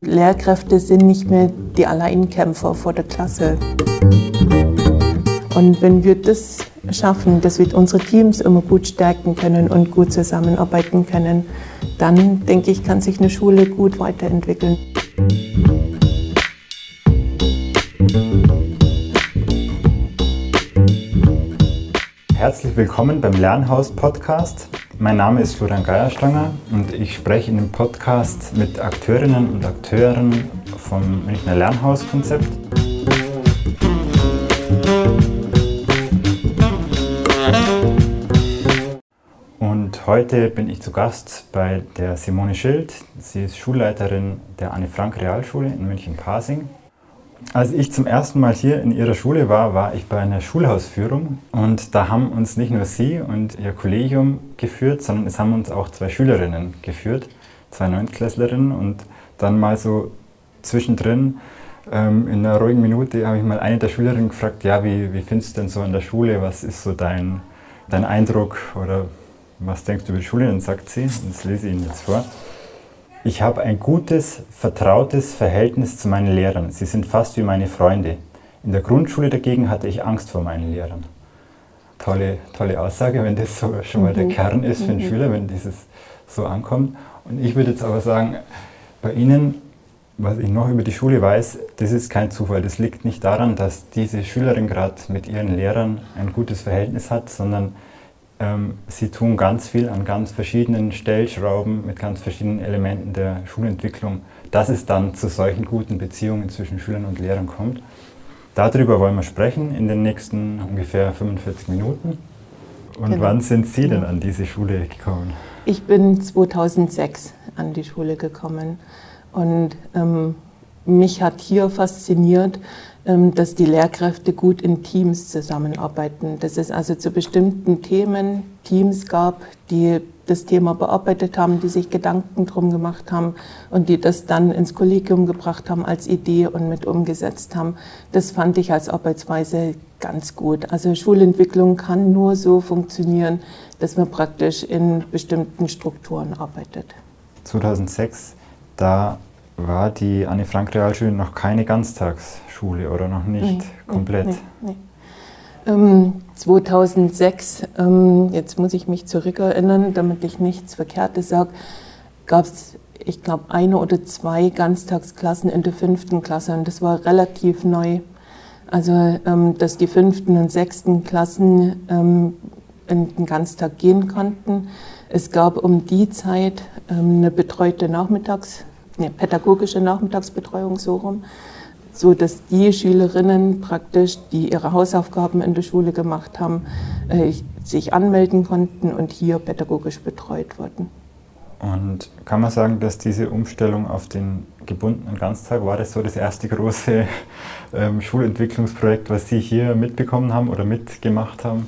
Lehrkräfte sind nicht mehr die Alleinkämpfer vor der Klasse. Und wenn wir das schaffen, dass wir unsere Teams immer gut stärken können und gut zusammenarbeiten können, dann denke ich, kann sich eine Schule gut weiterentwickeln. Herzlich willkommen beim Lernhaus Podcast. Mein Name ist Florian Geierstanger und ich spreche in dem Podcast mit Akteurinnen und Akteuren vom Münchner Lernhauskonzept. Und heute bin ich zu Gast bei der Simone Schild. Sie ist Schulleiterin der Anne Frank Realschule in München-Pasing. Als ich zum ersten Mal hier in Ihrer Schule war, war ich bei einer Schulhausführung und da haben uns nicht nur Sie und Ihr Kollegium geführt, sondern es haben uns auch zwei Schülerinnen geführt, zwei Neuntklässlerinnen und dann mal so zwischendrin ähm, in einer ruhigen Minute habe ich mal eine der Schülerinnen gefragt, ja, wie, wie findest du denn so an der Schule, was ist so dein, dein Eindruck oder was denkst du über die Schule? Dann sagt sie, und das lese ich Ihnen jetzt vor, ich habe ein gutes, vertrautes Verhältnis zu meinen Lehrern. Sie sind fast wie meine Freunde. In der Grundschule dagegen hatte ich Angst vor meinen Lehrern. Tolle, tolle Aussage, wenn das so schon mal der mhm. Kern ist für einen mhm. Schüler, wenn dieses so ankommt. Und ich würde jetzt aber sagen, bei Ihnen, was ich noch über die Schule weiß, das ist kein Zufall. Das liegt nicht daran, dass diese Schülerin gerade mit ihren Lehrern ein gutes Verhältnis hat, sondern ähm, sie tun ganz viel an ganz verschiedenen Stellschrauben mit ganz verschiedenen Elementen der Schulentwicklung, dass es dann zu solchen guten Beziehungen zwischen Schülern und Lehrern kommt. Darüber wollen wir sprechen in den nächsten ungefähr 45 Minuten. Und genau. wann sind Sie denn an diese Schule gekommen? Ich bin 2006 an die Schule gekommen und ähm, mich hat hier fasziniert, dass die Lehrkräfte gut in Teams zusammenarbeiten. Dass es also zu bestimmten Themen Teams gab, die das Thema bearbeitet haben, die sich Gedanken drum gemacht haben und die das dann ins Kollegium gebracht haben als Idee und mit umgesetzt haben. Das fand ich als Arbeitsweise ganz gut. Also Schulentwicklung kann nur so funktionieren, dass man praktisch in bestimmten Strukturen arbeitet. 2006, da war die Anne-Frank-Realschule noch keine Ganztagsschule oder noch nicht nee, komplett? Nee, nee, ähm, 2006, ähm, jetzt muss ich mich zurückerinnern, damit ich nichts Verkehrtes sage, gab es, ich glaube, eine oder zwei Ganztagsklassen in der fünften Klasse und das war relativ neu. Also, ähm, dass die fünften und sechsten Klassen ähm, in den Ganztag gehen konnten. Es gab um die Zeit eine betreute Nachmittags- eine pädagogische Nachmittagsbetreuung so rum, so dass die Schülerinnen praktisch, die ihre Hausaufgaben in der Schule gemacht haben, äh, sich anmelden konnten und hier pädagogisch betreut wurden. Und kann man sagen, dass diese Umstellung auf den gebundenen Ganztag war das so das erste große ähm, Schulentwicklungsprojekt, was Sie hier mitbekommen haben oder mitgemacht haben?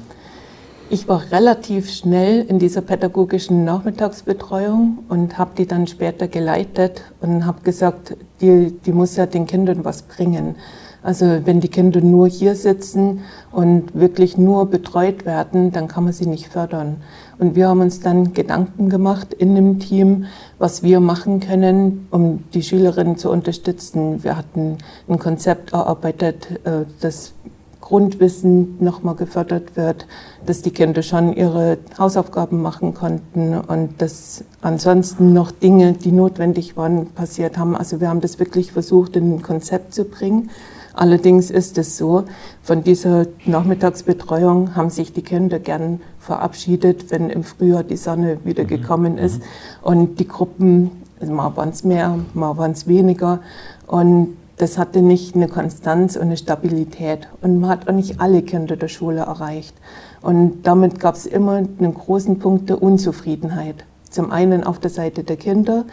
Ich war relativ schnell in dieser pädagogischen Nachmittagsbetreuung und habe die dann später geleitet und habe gesagt, die, die muss ja den Kindern was bringen. Also wenn die Kinder nur hier sitzen und wirklich nur betreut werden, dann kann man sie nicht fördern. Und wir haben uns dann Gedanken gemacht in dem Team, was wir machen können, um die Schülerinnen zu unterstützen. Wir hatten ein Konzept erarbeitet, äh, das Grundwissen nochmal gefördert wird, dass die Kinder schon ihre Hausaufgaben machen konnten und dass ansonsten noch Dinge, die notwendig waren, passiert haben. Also wir haben das wirklich versucht, in ein Konzept zu bringen. Allerdings ist es so, von dieser Nachmittagsbetreuung haben sich die Kinder gern verabschiedet, wenn im Frühjahr die Sonne wieder mhm. gekommen ist. Mhm. Und die Gruppen, also mal waren es mehr, mal waren es weniger. Und das hatte nicht eine Konstanz und eine Stabilität. Und man hat auch nicht alle Kinder der Schule erreicht. Und damit gab es immer einen großen Punkt der Unzufriedenheit. Zum einen auf der Seite der Kinder.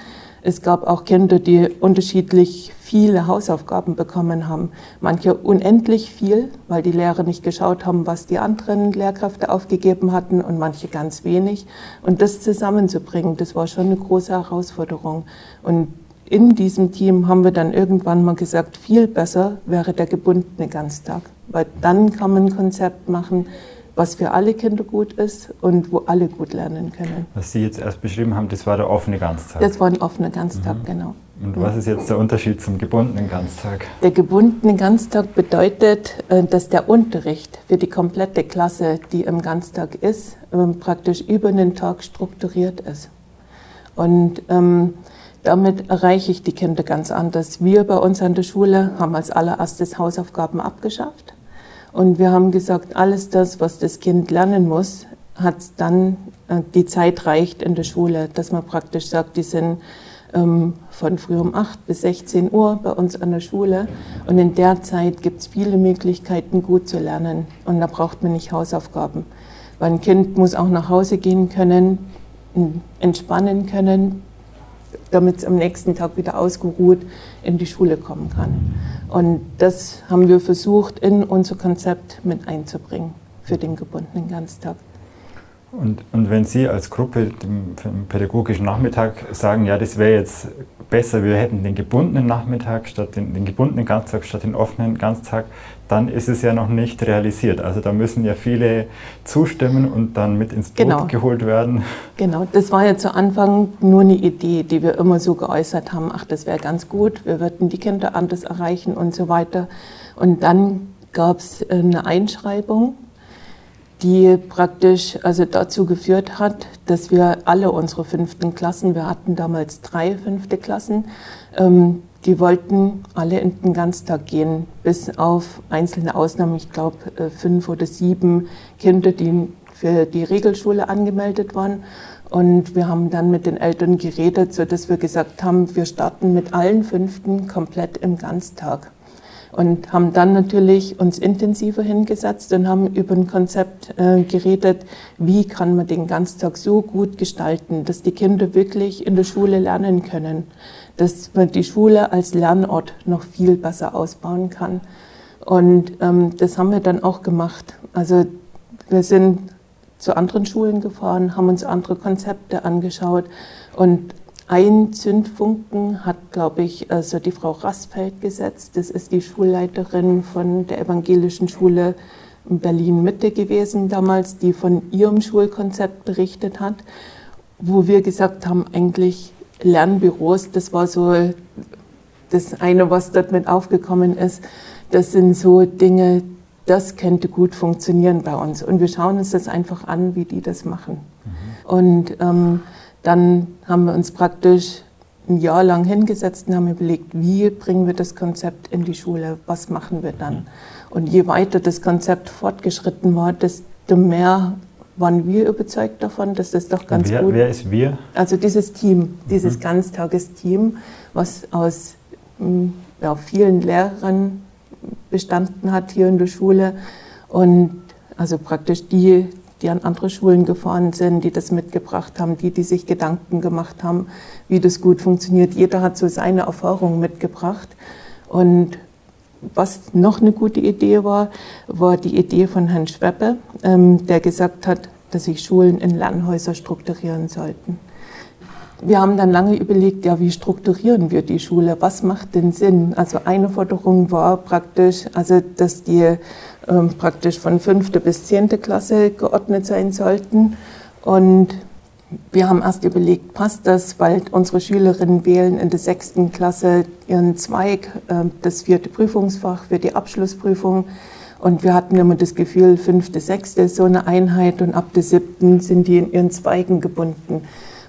Es gab auch Kinder, die unterschiedlich viele Hausaufgaben bekommen haben. Manche unendlich viel, weil die Lehrer nicht geschaut haben, was die anderen Lehrkräfte aufgegeben hatten und manche ganz wenig. Und das zusammenzubringen, das war schon eine große Herausforderung. Und in diesem Team haben wir dann irgendwann mal gesagt, viel besser wäre der gebundene Ganztag, weil dann kann man ein Konzept machen, was für alle Kinder gut ist und wo alle gut lernen können. Was Sie jetzt erst beschrieben haben, das war der offene Ganztag. Das war ein offener Ganztag, mhm. genau. Und was ist jetzt der Unterschied zum gebundenen Ganztag? Der gebundene Ganztag bedeutet, äh, dass der Unterricht für die komplette Klasse, die im Ganztag ist, ähm, praktisch über den Tag strukturiert ist. Und ähm, damit erreiche ich die Kinder ganz anders. Wir bei uns an der Schule haben als allererstes Hausaufgaben abgeschafft. Und wir haben gesagt, alles das, was das Kind lernen muss, hat dann, äh, die Zeit reicht in der Schule, dass man praktisch sagt, die sind ähm, von früh um 8 bis 16 Uhr bei uns an der Schule. Und in der Zeit gibt es viele Möglichkeiten, gut zu lernen. Und da braucht man nicht Hausaufgaben. Weil ein Kind muss auch nach Hause gehen können, entspannen können, damit es am nächsten Tag wieder ausgeruht in die Schule kommen kann. Und das haben wir versucht, in unser Konzept mit einzubringen für den gebundenen Ganztag. Und, und wenn Sie als Gruppe im pädagogischen Nachmittag sagen, ja, das wäre jetzt besser, wir hätten den gebundenen Nachmittag statt den, den gebundenen Ganztag statt den offenen Ganztag, dann ist es ja noch nicht realisiert. Also da müssen ja viele zustimmen und dann mit ins Boot genau. geholt werden. Genau, das war ja zu Anfang nur eine Idee, die wir immer so geäußert haben, ach, das wäre ganz gut, wir würden die Kinder anders erreichen und so weiter. Und dann gab es eine Einschreibung die praktisch also dazu geführt hat, dass wir alle unsere fünften Klassen, wir hatten damals drei fünfte Klassen, ähm, die wollten alle in den Ganztag gehen, bis auf einzelne Ausnahmen, ich glaube äh, fünf oder sieben Kinder, die für die Regelschule angemeldet waren. Und wir haben dann mit den Eltern geredet, sodass wir gesagt haben, wir starten mit allen Fünften komplett im Ganztag und haben dann natürlich uns intensiver hingesetzt und haben über ein Konzept äh, geredet, wie kann man den Ganztag so gut gestalten, dass die Kinder wirklich in der Schule lernen können, dass man die Schule als Lernort noch viel besser ausbauen kann. Und ähm, das haben wir dann auch gemacht. Also wir sind zu anderen Schulen gefahren, haben uns andere Konzepte angeschaut und ein Zündfunken hat, glaube ich, also die Frau Rassfeld gesetzt. Das ist die Schulleiterin von der evangelischen Schule in Berlin-Mitte gewesen damals, die von ihrem Schulkonzept berichtet hat, wo wir gesagt haben, eigentlich Lernbüros, das war so das eine, was dort mit aufgekommen ist. Das sind so Dinge, das könnte gut funktionieren bei uns. Und wir schauen uns das einfach an, wie die das machen. Mhm. Und ähm, dann haben wir uns praktisch ein Jahr lang hingesetzt und haben überlegt, wie bringen wir das Konzept in die Schule, was machen wir dann. Und je weiter das Konzept fortgeschritten war, desto mehr waren wir überzeugt davon, dass das doch ganz wer, gut Wer ist wir? Also dieses Team, dieses mhm. Ganztagesteam, was aus hm, ja, vielen Lehrern bestanden hat hier in der Schule und also praktisch die, die an andere Schulen gefahren sind, die das mitgebracht haben, die, die sich Gedanken gemacht haben, wie das gut funktioniert. Jeder hat so seine Erfahrungen mitgebracht. Und was noch eine gute Idee war, war die Idee von Herrn Schweppe, ähm, der gesagt hat, dass sich Schulen in Lernhäuser strukturieren sollten. Wir haben dann lange überlegt, ja, wie strukturieren wir die Schule? Was macht denn Sinn? Also eine Forderung war praktisch, also dass die ähm, praktisch von fünfte bis zehnte Klasse geordnet sein sollten. Und wir haben erst überlegt, passt das, weil unsere Schülerinnen wählen in der sechsten Klasse ihren Zweig, äh, das vierte Prüfungsfach für die Abschlussprüfung. Und wir hatten immer das Gefühl, fünfte, sechste ist so eine Einheit und ab der siebten sind die in ihren Zweigen gebunden.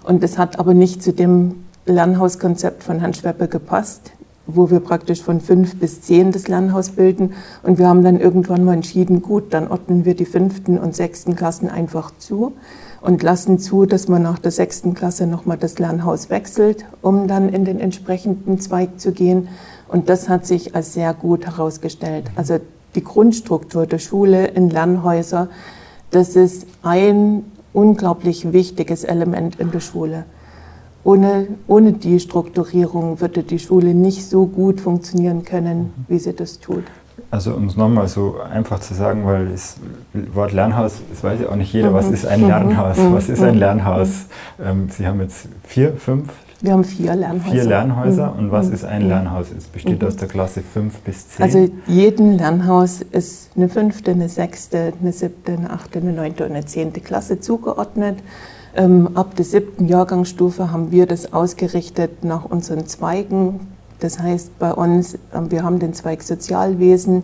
Und das hat aber nicht zu dem Lernhauskonzept von Herrn Schweppe gepasst wo wir praktisch von fünf bis zehn das Lernhaus bilden. Und wir haben dann irgendwann mal entschieden, gut, dann ordnen wir die fünften und sechsten Klassen einfach zu und lassen zu, dass man nach der sechsten Klasse nochmal das Lernhaus wechselt, um dann in den entsprechenden Zweig zu gehen. Und das hat sich als sehr gut herausgestellt. Also die Grundstruktur der Schule in Lernhäuser, das ist ein unglaublich wichtiges Element in der Schule. Ohne, ohne die Strukturierung würde die Schule nicht so gut funktionieren können, wie sie das tut. Also um es nochmal so einfach zu sagen, weil das Wort Lernhaus, das weiß ja auch nicht jeder, was mhm. ist ein Lernhaus, mhm. was ist ein mhm. Lernhaus. Ähm, Sie haben jetzt vier, fünf Wir haben vier Lernhäuser. Vier Lernhäuser. Mhm. Und was mhm. ist ein Lernhaus? Es besteht mhm. aus der Klasse 5 bis 10. Also jedem Lernhaus ist eine fünfte, eine sechste, eine siebte, eine achte, eine neunte und eine zehnte Klasse zugeordnet. Ähm, ab der siebten Jahrgangsstufe haben wir das ausgerichtet nach unseren Zweigen. Das heißt bei uns, äh, wir haben den Zweig Sozialwesen,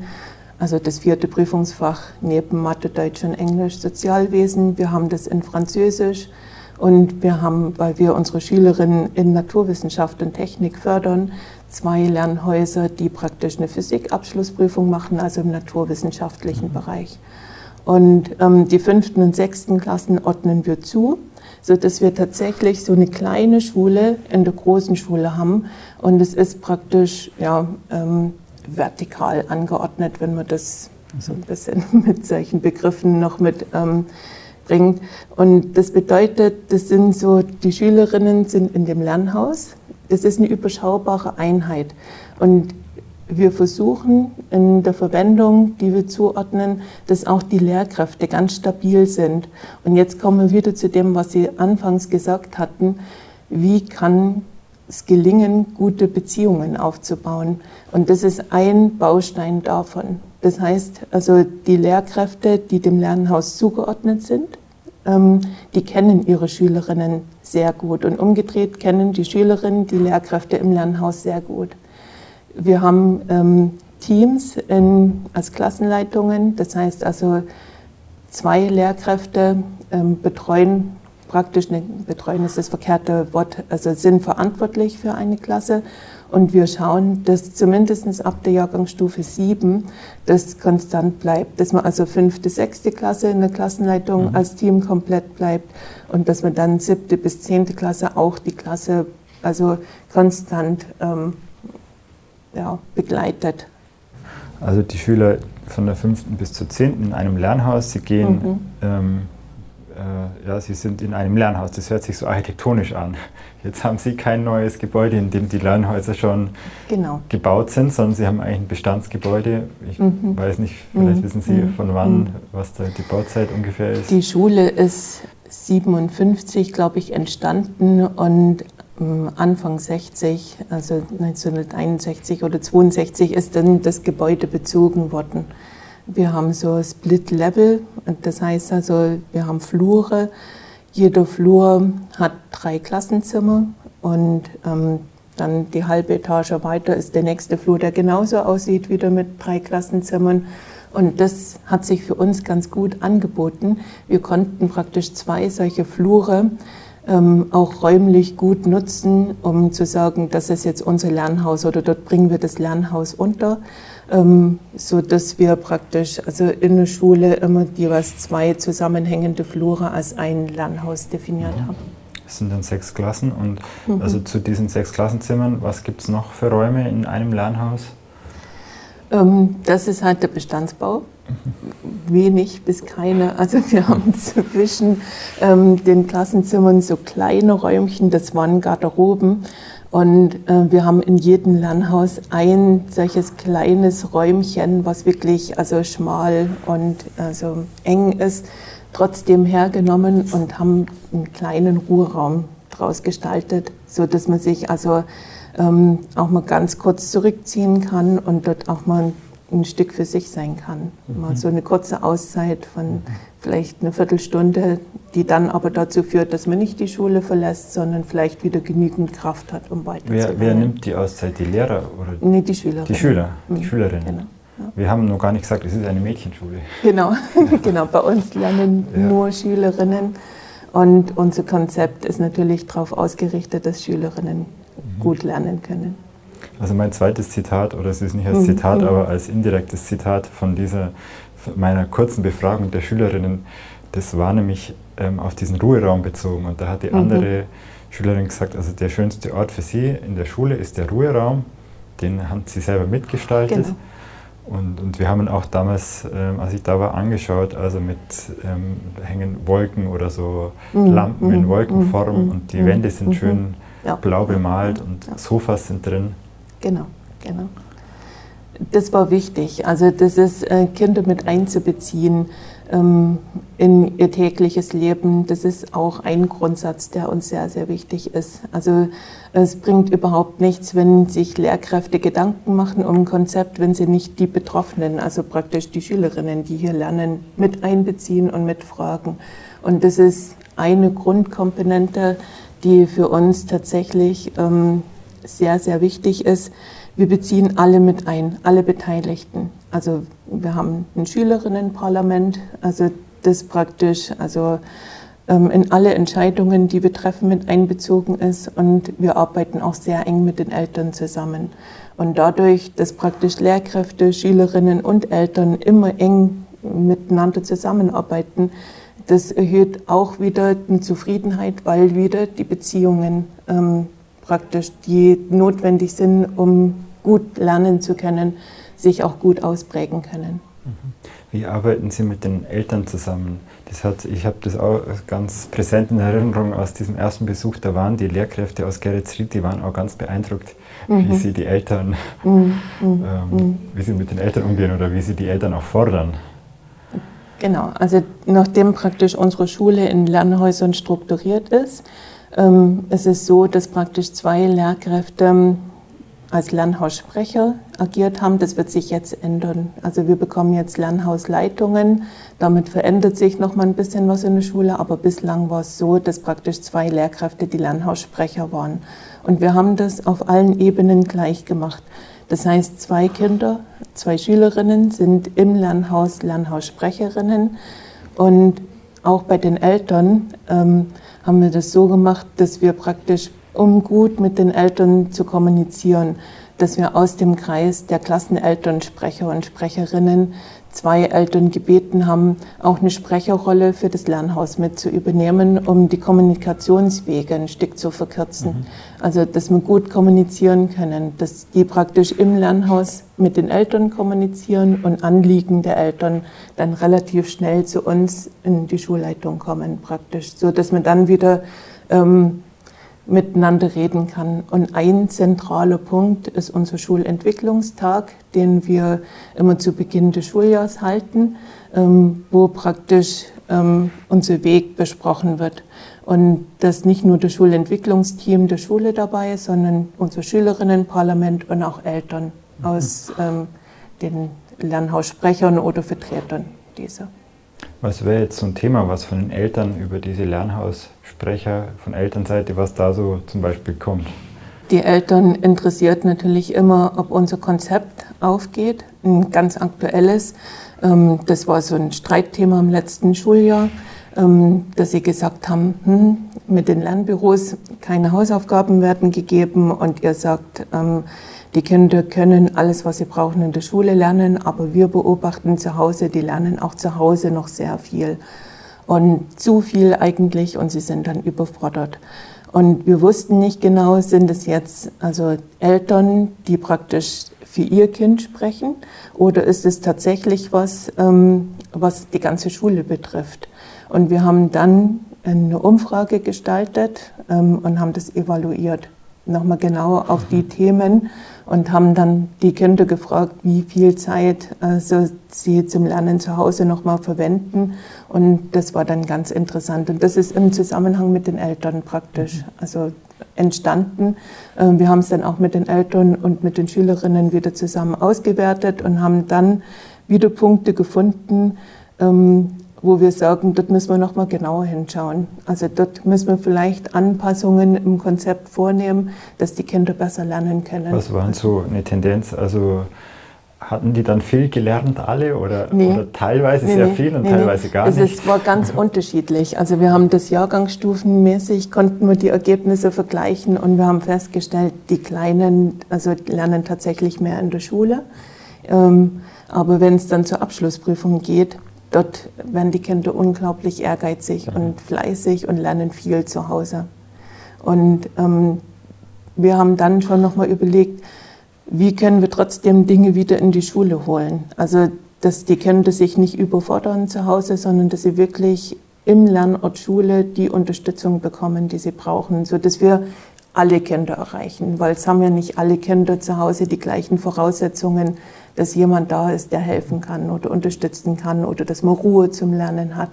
also das vierte Prüfungsfach neben Mathe, Deutsch und Englisch Sozialwesen. Wir haben das in Französisch und wir haben, weil wir unsere Schülerinnen in Naturwissenschaft und Technik fördern, zwei Lernhäuser, die praktisch eine Physikabschlussprüfung machen, also im naturwissenschaftlichen mhm. Bereich. Und ähm, die fünften und sechsten Klassen ordnen wir zu so dass wir tatsächlich so eine kleine Schule in der großen Schule haben. Und es ist praktisch ja, ähm, vertikal angeordnet, wenn man das so ein bisschen mit solchen Begriffen noch mit ähm, bringt. Und das bedeutet, das sind so, die Schülerinnen sind in dem Lernhaus. Das ist eine überschaubare Einheit. Und wir versuchen in der Verwendung, die wir zuordnen, dass auch die Lehrkräfte ganz stabil sind. Und jetzt kommen wir wieder zu dem, was Sie anfangs gesagt hatten. Wie kann es gelingen, gute Beziehungen aufzubauen? Und das ist ein Baustein davon. Das heißt, also die Lehrkräfte, die dem Lernhaus zugeordnet sind, ähm, die kennen ihre Schülerinnen sehr gut. Und umgedreht kennen die Schülerinnen die Lehrkräfte im Lernhaus sehr gut. Wir haben ähm, Teams in, als Klassenleitungen, das heißt also zwei Lehrkräfte ähm, betreuen praktisch, ne, betreuen ist das verkehrte Wort, also sind verantwortlich für eine Klasse und wir schauen, dass zumindest ab der Jahrgangsstufe 7 das konstant bleibt, dass man also fünfte, sechste Klasse in der Klassenleitung mhm. als Team komplett bleibt und dass man dann siebte bis zehnte Klasse auch die Klasse also konstant ähm, ja, begleitet. Also die Schüler von der 5. bis zur 10. in einem Lernhaus, sie gehen, mhm. ähm, äh, ja, sie sind in einem Lernhaus, das hört sich so architektonisch an. Jetzt haben sie kein neues Gebäude, in dem die Lernhäuser schon genau. gebaut sind, sondern sie haben eigentlich ein Bestandsgebäude. Ich mhm. weiß nicht, vielleicht mhm. wissen Sie mhm. von wann, mhm. was da die Bauzeit ungefähr ist. Die Schule ist 57, glaube ich, entstanden und Anfang 60, also 1961 oder 62, ist dann das Gebäude bezogen worden. Wir haben so Split Level, das heißt also, wir haben Flure. Jeder Flur hat drei Klassenzimmer und ähm, dann die halbe Etage weiter ist der nächste Flur, der genauso aussieht, wieder mit drei Klassenzimmern. Und das hat sich für uns ganz gut angeboten. Wir konnten praktisch zwei solche Flure ähm, auch räumlich gut nutzen, um zu sagen, das ist jetzt unser Lernhaus oder dort bringen wir das Lernhaus unter, ähm, so dass wir praktisch also in der Schule immer jeweils zwei zusammenhängende Flure als ein Lernhaus definiert mhm. haben. Es sind dann sechs Klassen und mhm. also zu diesen sechs Klassenzimmern, was gibt es noch für Räume in einem Lernhaus? Ähm, das ist halt der Bestandsbau. Wenig bis keine. Also wir haben zwischen ähm, den Klassenzimmern so kleine Räumchen, das waren Garderoben. Und äh, wir haben in jedem Lernhaus ein solches kleines Räumchen, was wirklich also schmal und also eng ist, trotzdem hergenommen und haben einen kleinen Ruheraum draus gestaltet, so dass man sich also ähm, auch mal ganz kurz zurückziehen kann und dort auch mal ein Stück für sich sein kann. Mhm. Mal so eine kurze Auszeit von mhm. vielleicht einer Viertelstunde, die dann aber dazu führt, dass man nicht die Schule verlässt, sondern vielleicht wieder genügend Kraft hat, um weiterzumachen. Wer, wer nimmt die Auszeit? Die Lehrer? Oder nee, die Schüler. Die Schüler, die mhm. Schülerinnen. Genau. Ja. Wir haben noch gar nicht gesagt, es ist eine Mädchenschule. Genau, genau. Bei uns lernen ja. nur Schülerinnen. Und unser Konzept ist natürlich darauf ausgerichtet, dass Schülerinnen gut lernen können. Also mein zweites Zitat, oder es ist nicht als mhm. Zitat, mhm. aber als indirektes Zitat von dieser meiner kurzen Befragung der Schülerinnen, das war nämlich ähm, auf diesen Ruheraum bezogen. Und da hat die mhm. andere Schülerin gesagt, also der schönste Ort für sie in der Schule ist der Ruheraum. Den haben sie selber mitgestaltet. Genau. Und, und wir haben auch damals, ähm, als ich da war, angeschaut, also mit ähm, hängen Wolken oder so mhm. Lampen in mhm. Wolkenform mhm. und die Wände sind schön ja. blau bemalt und ja. Sofas sind drin. Genau, genau. Das war wichtig. Also das ist äh, Kinder mit einzubeziehen ähm, in ihr tägliches Leben. Das ist auch ein Grundsatz, der uns sehr, sehr wichtig ist. Also es bringt überhaupt nichts, wenn sich Lehrkräfte Gedanken machen um ein Konzept, wenn sie nicht die Betroffenen, also praktisch die Schülerinnen, die hier lernen, mit einbeziehen und mitfragen. Und das ist eine Grundkomponente, die für uns tatsächlich ähm, sehr, sehr wichtig ist. Wir beziehen alle mit ein, alle Beteiligten. Also wir haben ein Schülerinnenparlament, also das praktisch also ähm, in alle Entscheidungen, die wir treffen, mit einbezogen ist und wir arbeiten auch sehr eng mit den Eltern zusammen. Und dadurch, dass praktisch Lehrkräfte, Schülerinnen und Eltern immer eng miteinander zusammenarbeiten, das erhöht auch wieder die Zufriedenheit, weil wieder die Beziehungen ähm, praktisch, die notwendig sind, um gut lernen zu können, sich auch gut ausprägen können. Wie arbeiten Sie mit den Eltern zusammen? Das hat, ich habe das auch ganz präsent in Erinnerung aus diesem ersten Besuch. Da waren die Lehrkräfte aus Geretsried, die waren auch ganz beeindruckt, mhm. wie sie die Eltern, mhm. mhm. ähm, mhm. wie sie mit den Eltern umgehen oder wie sie die Eltern auch fordern. Genau, also nachdem praktisch unsere Schule in Lernhäusern strukturiert ist, es ist so, dass praktisch zwei Lehrkräfte als Lernhaussprecher agiert haben. Das wird sich jetzt ändern. Also wir bekommen jetzt Lernhausleitungen. Damit verändert sich noch mal ein bisschen was in der Schule. Aber bislang war es so, dass praktisch zwei Lehrkräfte die Lernhaussprecher waren. Und wir haben das auf allen Ebenen gleich gemacht. Das heißt, zwei Kinder, zwei Schülerinnen sind im Lernhaus Lernhaussprecherinnen. Und auch bei den Eltern ähm, haben wir das so gemacht, dass wir praktisch um gut mit den Eltern zu kommunizieren, dass wir aus dem Kreis der Klassenelternsprecher und Sprecherinnen zwei Eltern gebeten haben, auch eine Sprecherrolle für das Lernhaus mit zu übernehmen, um die Kommunikationswege ein Stück zu verkürzen. Mhm. Also, dass wir gut kommunizieren können, dass die praktisch im Lernhaus mit den Eltern kommunizieren und Anliegen der Eltern dann relativ schnell zu uns in die Schulleitung kommen, praktisch, so dass wir dann wieder ähm, miteinander reden kann. Und ein zentraler Punkt ist unser Schulentwicklungstag, den wir immer zu Beginn des Schuljahrs halten, ähm, wo praktisch ähm, unser Weg besprochen wird. Und dass nicht nur das Schulentwicklungsteam der Schule dabei ist, sondern unser Schülerinnenparlament und auch Eltern aus ähm, den Lernhaussprechern oder Vertretern dieser. Was wäre jetzt so ein Thema, was von den Eltern über diese Lernhaussprecher von Elternseite, was da so zum Beispiel kommt? Die Eltern interessiert natürlich immer, ob unser Konzept aufgeht, ein ganz aktuelles. Ähm, das war so ein Streitthema im letzten Schuljahr, ähm, dass sie gesagt haben, hm, mit den Lernbüros keine Hausaufgaben werden gegeben und ihr sagt, ähm, die Kinder können alles, was sie brauchen, in der Schule lernen, aber wir beobachten zu Hause, die lernen auch zu Hause noch sehr viel. Und zu viel eigentlich und sie sind dann überfordert. Und wir wussten nicht genau, sind es jetzt also Eltern, die praktisch für ihr Kind sprechen oder ist es tatsächlich was, ähm, was die ganze Schule betrifft. Und wir haben dann eine Umfrage gestaltet ähm, und haben das evaluiert nochmal genauer auf die Themen und haben dann die Kinder gefragt, wie viel Zeit also sie zum Lernen zu Hause nochmal verwenden. Und das war dann ganz interessant. Und das ist im Zusammenhang mit den Eltern praktisch also entstanden. Ähm, wir haben es dann auch mit den Eltern und mit den Schülerinnen wieder zusammen ausgewertet und haben dann wieder Punkte gefunden, ähm, wo wir sagen, dort müssen wir noch mal genauer hinschauen. Also dort müssen wir vielleicht Anpassungen im Konzept vornehmen, dass die Kinder besser lernen können. Was war so eine Tendenz? Also hatten die dann viel gelernt alle oder, nee. oder teilweise nee, sehr nee, viel und teilweise gar es nicht? Es war ganz unterschiedlich. Also wir haben das Jahrgangsstufenmäßig, konnten wir die Ergebnisse vergleichen und wir haben festgestellt, die Kleinen also lernen tatsächlich mehr in der Schule. Ähm, aber wenn es dann zur Abschlussprüfung geht, Dort werden die Kinder unglaublich ehrgeizig mhm. und fleißig und lernen viel zu Hause. Und ähm, wir haben dann schon nochmal überlegt, wie können wir trotzdem Dinge wieder in die Schule holen. Also, dass die Kinder sich nicht überfordern zu Hause, sondern dass sie wirklich im Lernort Schule die Unterstützung bekommen, die sie brauchen, so dass wir alle Kinder erreichen, weil es haben ja nicht alle Kinder zu Hause die gleichen Voraussetzungen, dass jemand da ist, der helfen kann oder unterstützen kann oder dass man Ruhe zum Lernen hat.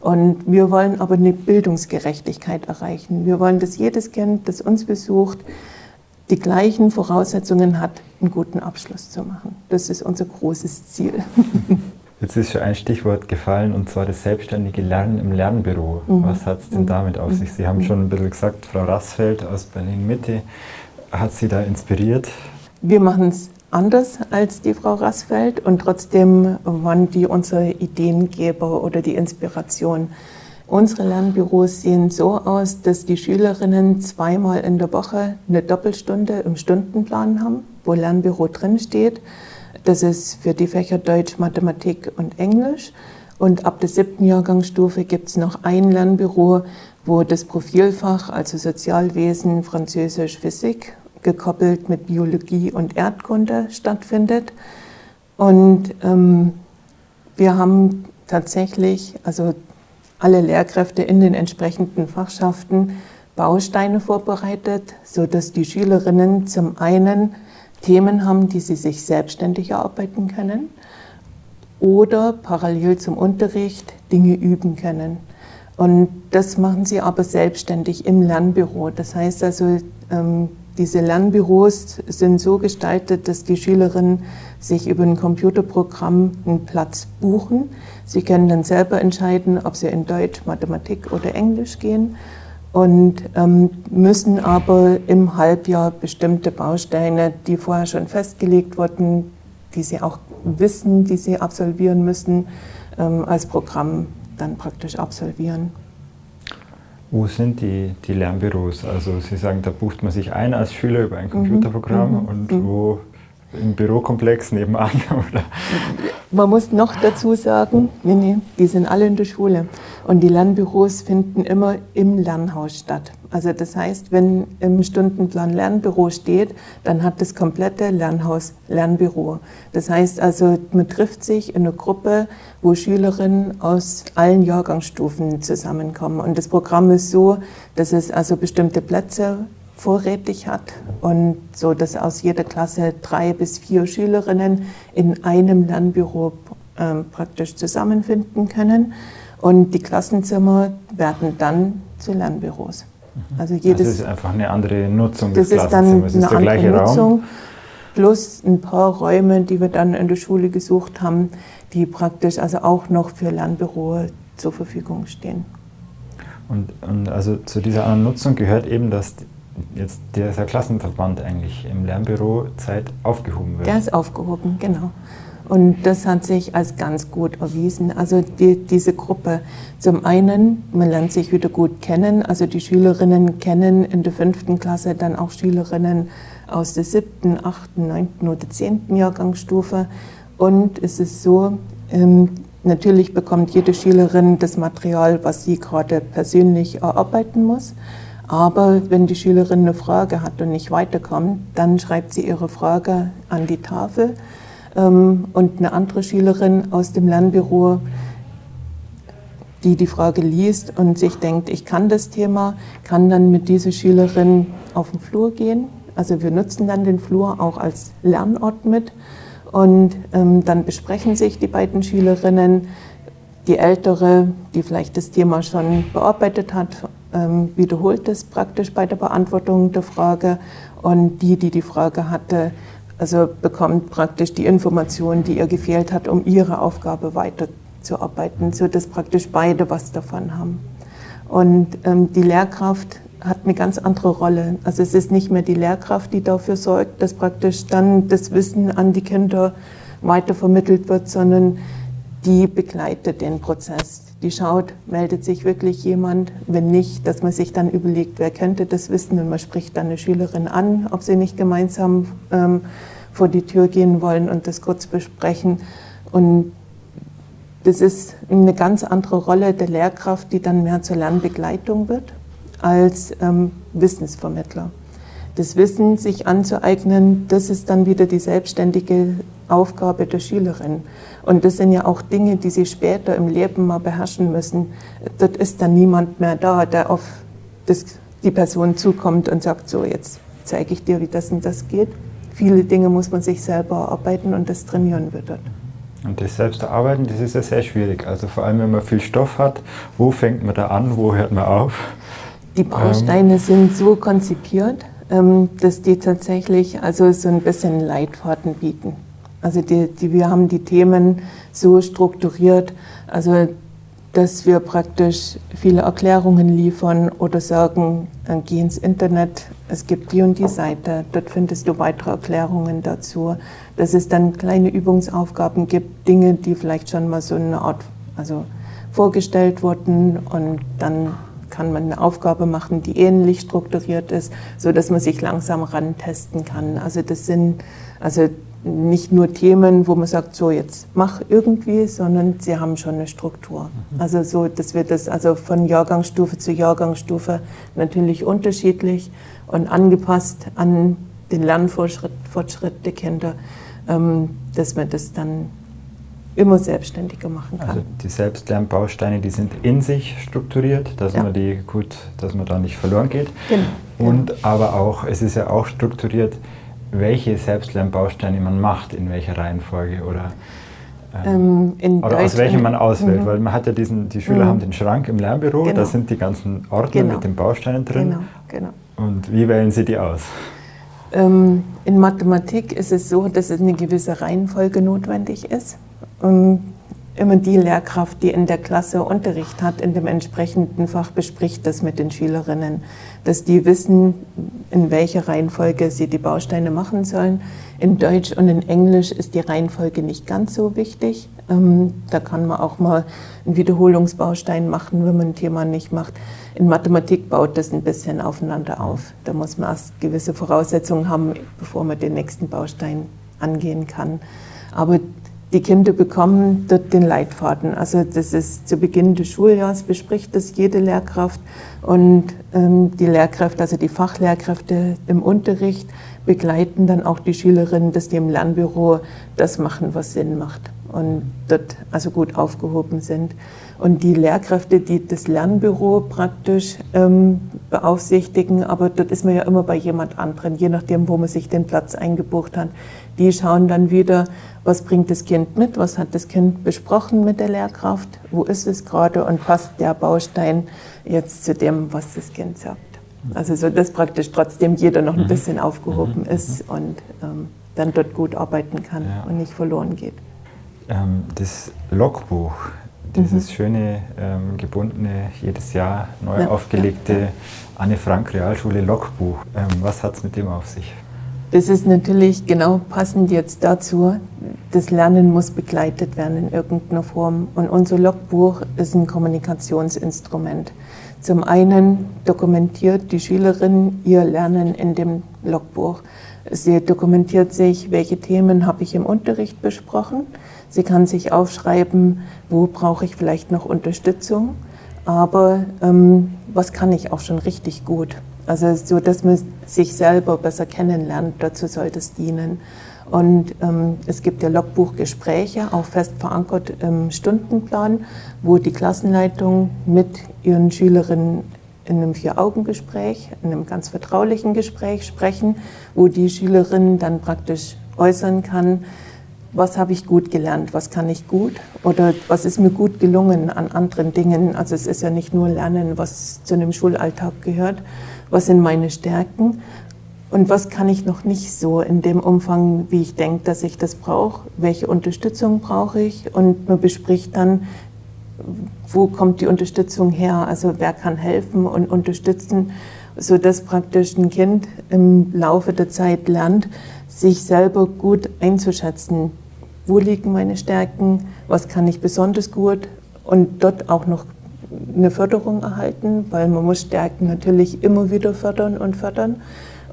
Und wir wollen aber eine Bildungsgerechtigkeit erreichen. Wir wollen, dass jedes Kind, das uns besucht, die gleichen Voraussetzungen hat, einen guten Abschluss zu machen. Das ist unser großes Ziel. Jetzt ist schon ein Stichwort gefallen und zwar das selbstständige Lernen im Lernbüro. Mhm. Was hat es denn mhm. damit auf sich? Sie haben mhm. schon ein bisschen gesagt, Frau Rassfeld aus Berlin Mitte hat Sie da inspiriert. Wir machen es anders als die Frau Rassfeld und trotzdem waren die unsere Ideengeber oder die Inspiration. Unsere Lernbüros sehen so aus, dass die Schülerinnen zweimal in der Woche eine Doppelstunde im Stundenplan haben, wo Lernbüro drin steht. Das ist für die Fächer Deutsch, Mathematik und Englisch. Und ab der siebten Jahrgangsstufe gibt es noch ein Lernbüro, wo das Profilfach, also Sozialwesen, Französisch, Physik, gekoppelt mit Biologie und Erdkunde stattfindet. Und ähm, wir haben tatsächlich, also alle Lehrkräfte in den entsprechenden Fachschaften Bausteine vorbereitet, sodass die Schülerinnen zum einen Themen haben, die sie sich selbstständig erarbeiten können oder parallel zum Unterricht Dinge üben können. Und das machen sie aber selbstständig im Lernbüro. Das heißt also, ähm, diese Lernbüros sind so gestaltet, dass die Schülerinnen sich über ein Computerprogramm einen Platz buchen. Sie können dann selber entscheiden, ob sie in Deutsch, Mathematik oder Englisch gehen und ähm, müssen aber im Halbjahr bestimmte Bausteine, die vorher schon festgelegt wurden, die sie auch wissen, die sie absolvieren müssen, ähm, als Programm dann praktisch absolvieren. Wo sind die, die Lernbüros? Also Sie sagen, da bucht man sich ein als Schüler über ein Computerprogramm mhm, und mhm. wo im Bürokomplex nebenan? Oder? Man muss noch dazu sagen, nee, nee, die sind alle in der Schule. Und die Lernbüros finden immer im Lernhaus statt. Also das heißt, wenn im Stundenplan Lernbüro steht, dann hat das komplette Lernhaus Lernbüro. Das heißt also, man trifft sich in einer Gruppe, wo Schülerinnen aus allen Jahrgangsstufen zusammenkommen. Und das Programm ist so, dass es also bestimmte Plätze vorrätig hat und so, dass aus jeder Klasse drei bis vier Schülerinnen in einem Lernbüro äh, praktisch zusammenfinden können und die Klassenzimmer werden dann zu Lernbüros. Mhm. Also jedes. Das ist einfach eine andere Nutzung des das Klassenzimmers. Ist dann eine ist andere Nutzung Raum. plus ein paar Räume, die wir dann in der Schule gesucht haben, die praktisch also auch noch für Lernbüro zur Verfügung stehen. Und, und also zu dieser anderen Nutzung gehört eben, dass jetzt dieser Klassenverband eigentlich im Lernbüro Zeit aufgehoben wird. Der ist aufgehoben, genau. Und das hat sich als ganz gut erwiesen. Also die, diese Gruppe, zum einen, man lernt sich wieder gut kennen. Also die Schülerinnen kennen in der fünften Klasse dann auch Schülerinnen aus der siebten, achten, neunten oder zehnten Jahrgangsstufe. Und es ist so, ähm, natürlich bekommt jede Schülerin das Material, was sie gerade persönlich erarbeiten muss. Aber wenn die Schülerin eine Frage hat und nicht weiterkommt, dann schreibt sie ihre Frage an die Tafel. Ähm, und eine andere Schülerin aus dem Lernbüro, die die Frage liest und sich denkt, ich kann das Thema, kann dann mit dieser Schülerin auf den Flur gehen. Also wir nutzen dann den Flur auch als Lernort mit. Und ähm, dann besprechen sich die beiden Schülerinnen, die ältere, die vielleicht das Thema schon bearbeitet hat wiederholt es praktisch bei der Beantwortung der Frage und die, die die Frage hatte, also bekommt praktisch die Information, die ihr gefehlt hat, um ihre Aufgabe weiterzuarbeiten, sodass praktisch beide was davon haben. Und ähm, die Lehrkraft hat eine ganz andere Rolle. Also es ist nicht mehr die Lehrkraft, die dafür sorgt, dass praktisch dann das Wissen an die Kinder weitervermittelt wird, sondern die begleitet den Prozess die schaut, meldet sich wirklich jemand. Wenn nicht, dass man sich dann überlegt, wer könnte das wissen und man spricht dann eine Schülerin an, ob sie nicht gemeinsam ähm, vor die Tür gehen wollen und das kurz besprechen. Und das ist eine ganz andere Rolle der Lehrkraft, die dann mehr zur Lernbegleitung wird als ähm, Wissensvermittler. Das Wissen sich anzueignen, das ist dann wieder die selbstständige Aufgabe der Schülerin. Und das sind ja auch Dinge, die sie später im Leben mal beherrschen müssen. Dort ist dann niemand mehr da, der auf das, die Person zukommt und sagt, so jetzt zeige ich dir, wie das und das geht. Viele Dinge muss man sich selber erarbeiten und das trainieren wir dort. Und das selbst erarbeiten, das ist ja sehr schwierig. Also vor allem, wenn man viel Stoff hat, wo fängt man da an, wo hört man auf? Die Bausteine ähm. sind so konzipiert, ähm, dass die tatsächlich also so ein bisschen Leitfaden bieten. Also die, die, wir haben die Themen so strukturiert, also dass wir praktisch viele Erklärungen liefern oder sagen, äh, geh ins Internet, es gibt die und die Seite, dort findest du weitere Erklärungen dazu. Dass es dann kleine Übungsaufgaben gibt, Dinge, die vielleicht schon mal so eine Art, also vorgestellt wurden und dann kann man eine Aufgabe machen, die ähnlich strukturiert ist, so dass man sich langsam rantesten kann. Also das sind, also nicht nur Themen, wo man sagt, so jetzt mach irgendwie, sondern sie haben schon eine Struktur. Mhm. Also so, dass wir das also von Jahrgangsstufe zu Jahrgangsstufe natürlich unterschiedlich und angepasst an den Lernfortschritt Fortschritt der Kinder, ähm, dass man das dann immer selbstständiger machen kann. Also die Selbstlernbausteine, die sind in sich strukturiert, dass ja. man die gut, dass man da nicht verloren geht. Genau. Und aber auch, es ist ja auch strukturiert, welche Selbstlernbausteine man macht, in welcher Reihenfolge oder, ähm, ähm oder aus welchem man auswählt. Mhm. Weil man hat ja diesen, die Schüler mhm. haben den Schrank im Lernbüro, genau. da sind die ganzen Ordner genau. mit den Bausteinen drin. Genau. Genau. Und wie wählen Sie die aus? Ähm, in Mathematik ist es so, dass es eine gewisse Reihenfolge notwendig ist. Und immer die Lehrkraft, die in der Klasse Unterricht hat, in dem entsprechenden Fach, bespricht das mit den Schülerinnen, dass die wissen, in welcher Reihenfolge sie die Bausteine machen sollen. In Deutsch und in Englisch ist die Reihenfolge nicht ganz so wichtig. Ähm, da kann man auch mal einen Wiederholungsbaustein machen, wenn man ein Thema nicht macht. In Mathematik baut das ein bisschen aufeinander auf. Da muss man erst gewisse Voraussetzungen haben, bevor man den nächsten Baustein angehen kann. Aber die Kinder bekommen dort den Leitfaden. Also das ist zu Beginn des Schuljahres bespricht das jede Lehrkraft und ähm, die Lehrkräfte, also die Fachlehrkräfte im Unterricht begleiten dann auch die Schülerinnen, dass die im Lernbüro das machen, was Sinn macht und dort also gut aufgehoben sind. Und die Lehrkräfte, die das Lernbüro praktisch ähm, beaufsichtigen, aber dort ist man ja immer bei jemand anderen, je nachdem, wo man sich den Platz eingebucht hat. Die schauen dann wieder, was bringt das Kind mit, was hat das Kind besprochen mit der Lehrkraft, wo ist es gerade und passt der Baustein jetzt zu dem, was das Kind sagt. Also so, dass praktisch trotzdem jeder noch ein mhm. bisschen aufgehoben mhm. ist und ähm, dann dort gut arbeiten kann ja. und nicht verloren geht. Ähm, das Logbuch, dieses mhm. schöne, ähm, gebundene, jedes Jahr neu ja, aufgelegte Anne Frank Realschule Logbuch, ähm, was hat es mit dem auf sich? Das ist natürlich genau passend jetzt dazu. Das Lernen muss begleitet werden in irgendeiner Form. Und unser Logbuch ist ein Kommunikationsinstrument. Zum einen dokumentiert die Schülerin ihr Lernen in dem Logbuch. Sie dokumentiert sich, welche Themen habe ich im Unterricht besprochen. Sie kann sich aufschreiben, wo brauche ich vielleicht noch Unterstützung. Aber ähm, was kann ich auch schon richtig gut? Also so, dass man sich selber besser kennenlernt, dazu soll das dienen. Und ähm, es gibt ja Logbuchgespräche, auch fest verankert im Stundenplan, wo die Klassenleitung mit ihren Schülerinnen in einem Vier-Augen-Gespräch, in einem ganz vertraulichen Gespräch sprechen, wo die Schülerin dann praktisch äußern kann, was habe ich gut gelernt, was kann ich gut oder was ist mir gut gelungen an anderen Dingen. Also es ist ja nicht nur Lernen, was zu einem Schulalltag gehört, was sind meine Stärken und was kann ich noch nicht so in dem Umfang, wie ich denke, dass ich das brauche, welche Unterstützung brauche ich und man bespricht dann, wo kommt die Unterstützung her, also wer kann helfen und unterstützen, sodass praktisch ein Kind im Laufe der Zeit lernt, sich selber gut einzuschätzen. Wo liegen meine Stärken? Was kann ich besonders gut? Und dort auch noch eine Förderung erhalten, weil man muss Stärken natürlich immer wieder fördern und fördern.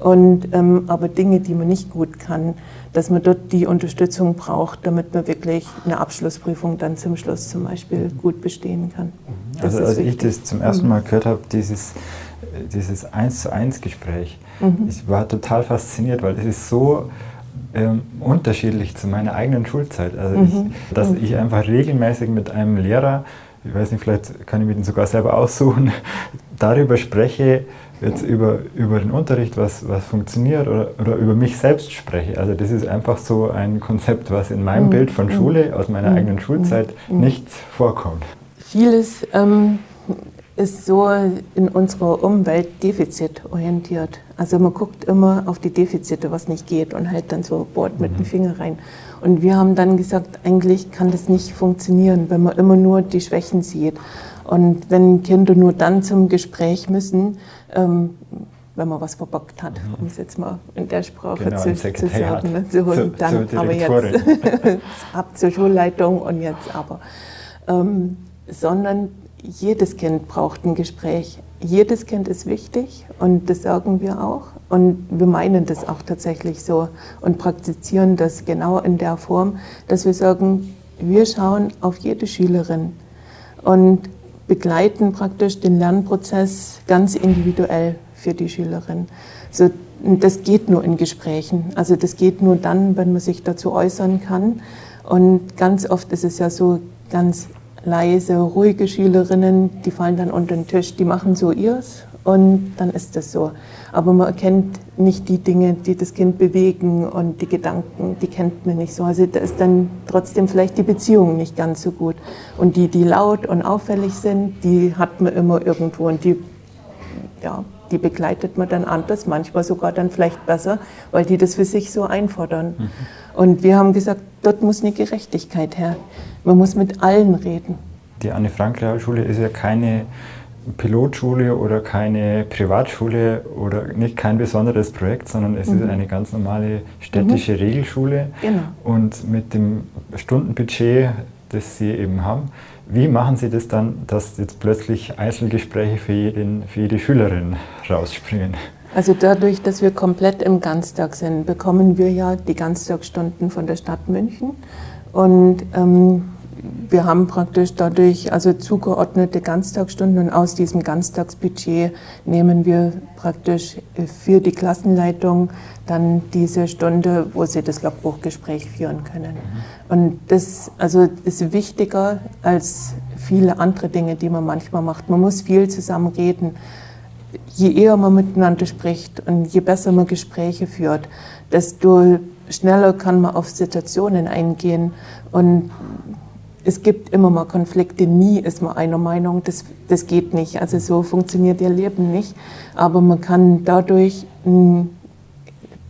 Und, ähm, aber Dinge, die man nicht gut kann, dass man dort die Unterstützung braucht, damit man wirklich eine Abschlussprüfung dann zum Schluss zum Beispiel gut bestehen kann. Das also als ich das zum ersten Mal gehört habe, dieses, dieses 1 zu 1 Gespräch, mhm. ich war total fasziniert, weil das ist so ähm, unterschiedlich zu meiner eigenen Schulzeit. Also mhm. ich, dass mhm. ich einfach regelmäßig mit einem Lehrer ich weiß nicht, vielleicht kann ich mir den sogar selber aussuchen, darüber spreche, jetzt über, über den Unterricht, was, was funktioniert oder, oder über mich selbst spreche. Also das ist einfach so ein Konzept, was in meinem mhm. Bild von Schule aus meiner mhm. eigenen Schulzeit mhm. nicht vorkommt. Vieles ähm, ist so in unserer Umwelt defizitorientiert. Also man guckt immer auf die Defizite, was nicht geht und hält dann so bohrt mit mhm. dem Finger rein. Und wir haben dann gesagt, eigentlich kann das nicht funktionieren, wenn man immer nur die Schwächen sieht. Und wenn Kinder nur dann zum Gespräch müssen, ähm, wenn man was verbockt hat, mhm. um es jetzt mal in der Sprache genau, zu, zu, sagen. Ne? So, zu, dann aber jetzt ab zur Schulleitung und jetzt aber. Ähm, sondern jedes Kind braucht ein Gespräch. Jedes Kind ist wichtig und das sagen wir auch. Und wir meinen das auch tatsächlich so und praktizieren das genau in der Form, dass wir sagen, wir schauen auf jede Schülerin und begleiten praktisch den Lernprozess ganz individuell für die Schülerin. So, das geht nur in Gesprächen. Also das geht nur dann, wenn man sich dazu äußern kann. Und ganz oft ist es ja so ganz leise, ruhige Schülerinnen, die fallen dann unter den Tisch, die machen so ihrs und dann ist das so. Aber man erkennt nicht die Dinge, die das Kind bewegen und die Gedanken, die kennt man nicht so. Also da ist dann trotzdem vielleicht die Beziehung nicht ganz so gut. Und die, die laut und auffällig sind, die hat man immer irgendwo und die, ja, die begleitet man dann anders, manchmal sogar dann vielleicht besser, weil die das für sich so einfordern. Mhm. Und wir haben gesagt, dort muss eine Gerechtigkeit her. Man muss mit allen reden. Die Anne-Frank-Realschule ist ja keine Pilotschule oder keine Privatschule oder nicht kein besonderes Projekt, sondern es mhm. ist eine ganz normale städtische mhm. Regelschule. Genau. Und mit dem Stundenbudget, das Sie eben haben, wie machen Sie das dann, dass jetzt plötzlich Einzelgespräche für, jeden, für jede Schülerin rausspringen? Also dadurch, dass wir komplett im Ganztag sind, bekommen wir ja die Ganztagsstunden von der Stadt München. Und ähm, wir haben praktisch dadurch also zugeordnete Ganztagsstunden und aus diesem Ganztagsbudget nehmen wir praktisch für die Klassenleitung dann diese Stunde, wo sie das Logbuchgespräch führen können. Und das also ist wichtiger als viele andere Dinge, die man manchmal macht. Man muss viel zusammen reden. Je eher man miteinander spricht und je besser man Gespräche führt, desto schneller kann man auf Situationen eingehen und es gibt immer mal Konflikte, nie ist man einer Meinung, das, das geht nicht. Also so funktioniert ihr Leben nicht. Aber man kann dadurch hm,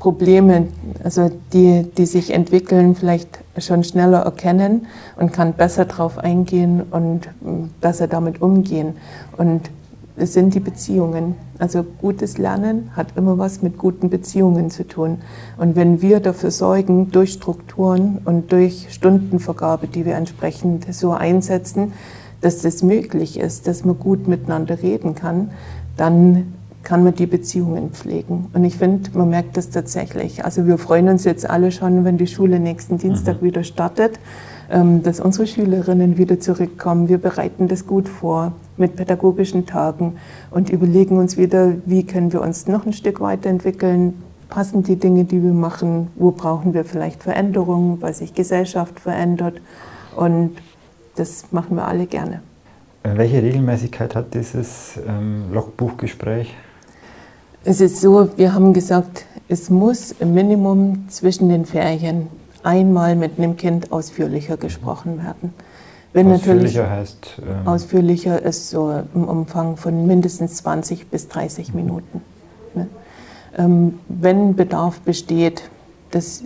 Probleme, also die, die sich entwickeln, vielleicht schon schneller erkennen und kann besser darauf eingehen und hm, besser damit umgehen. Und es sind die Beziehungen. Also gutes Lernen hat immer was mit guten Beziehungen zu tun. Und wenn wir dafür sorgen, durch Strukturen und durch Stundenvergabe, die wir entsprechend so einsetzen, dass das möglich ist, dass man gut miteinander reden kann, dann kann man die Beziehungen pflegen. Und ich finde, man merkt das tatsächlich. Also wir freuen uns jetzt alle schon, wenn die Schule nächsten Dienstag mhm. wieder startet dass unsere Schülerinnen wieder zurückkommen. Wir bereiten das gut vor mit pädagogischen Tagen und überlegen uns wieder, wie können wir uns noch ein Stück weiterentwickeln, passen die Dinge, die wir machen, wo brauchen wir vielleicht Veränderungen, weil sich Gesellschaft verändert und das machen wir alle gerne. Welche Regelmäßigkeit hat dieses ähm, Logbuchgespräch? Es ist so, wir haben gesagt, es muss im Minimum zwischen den Ferien einmal mit einem Kind ausführlicher gesprochen werden. Wenn ausführlicher heißt? Ähm ausführlicher ist so im Umfang von mindestens 20 bis 30 Minuten. Ne? Ähm, wenn Bedarf besteht, dass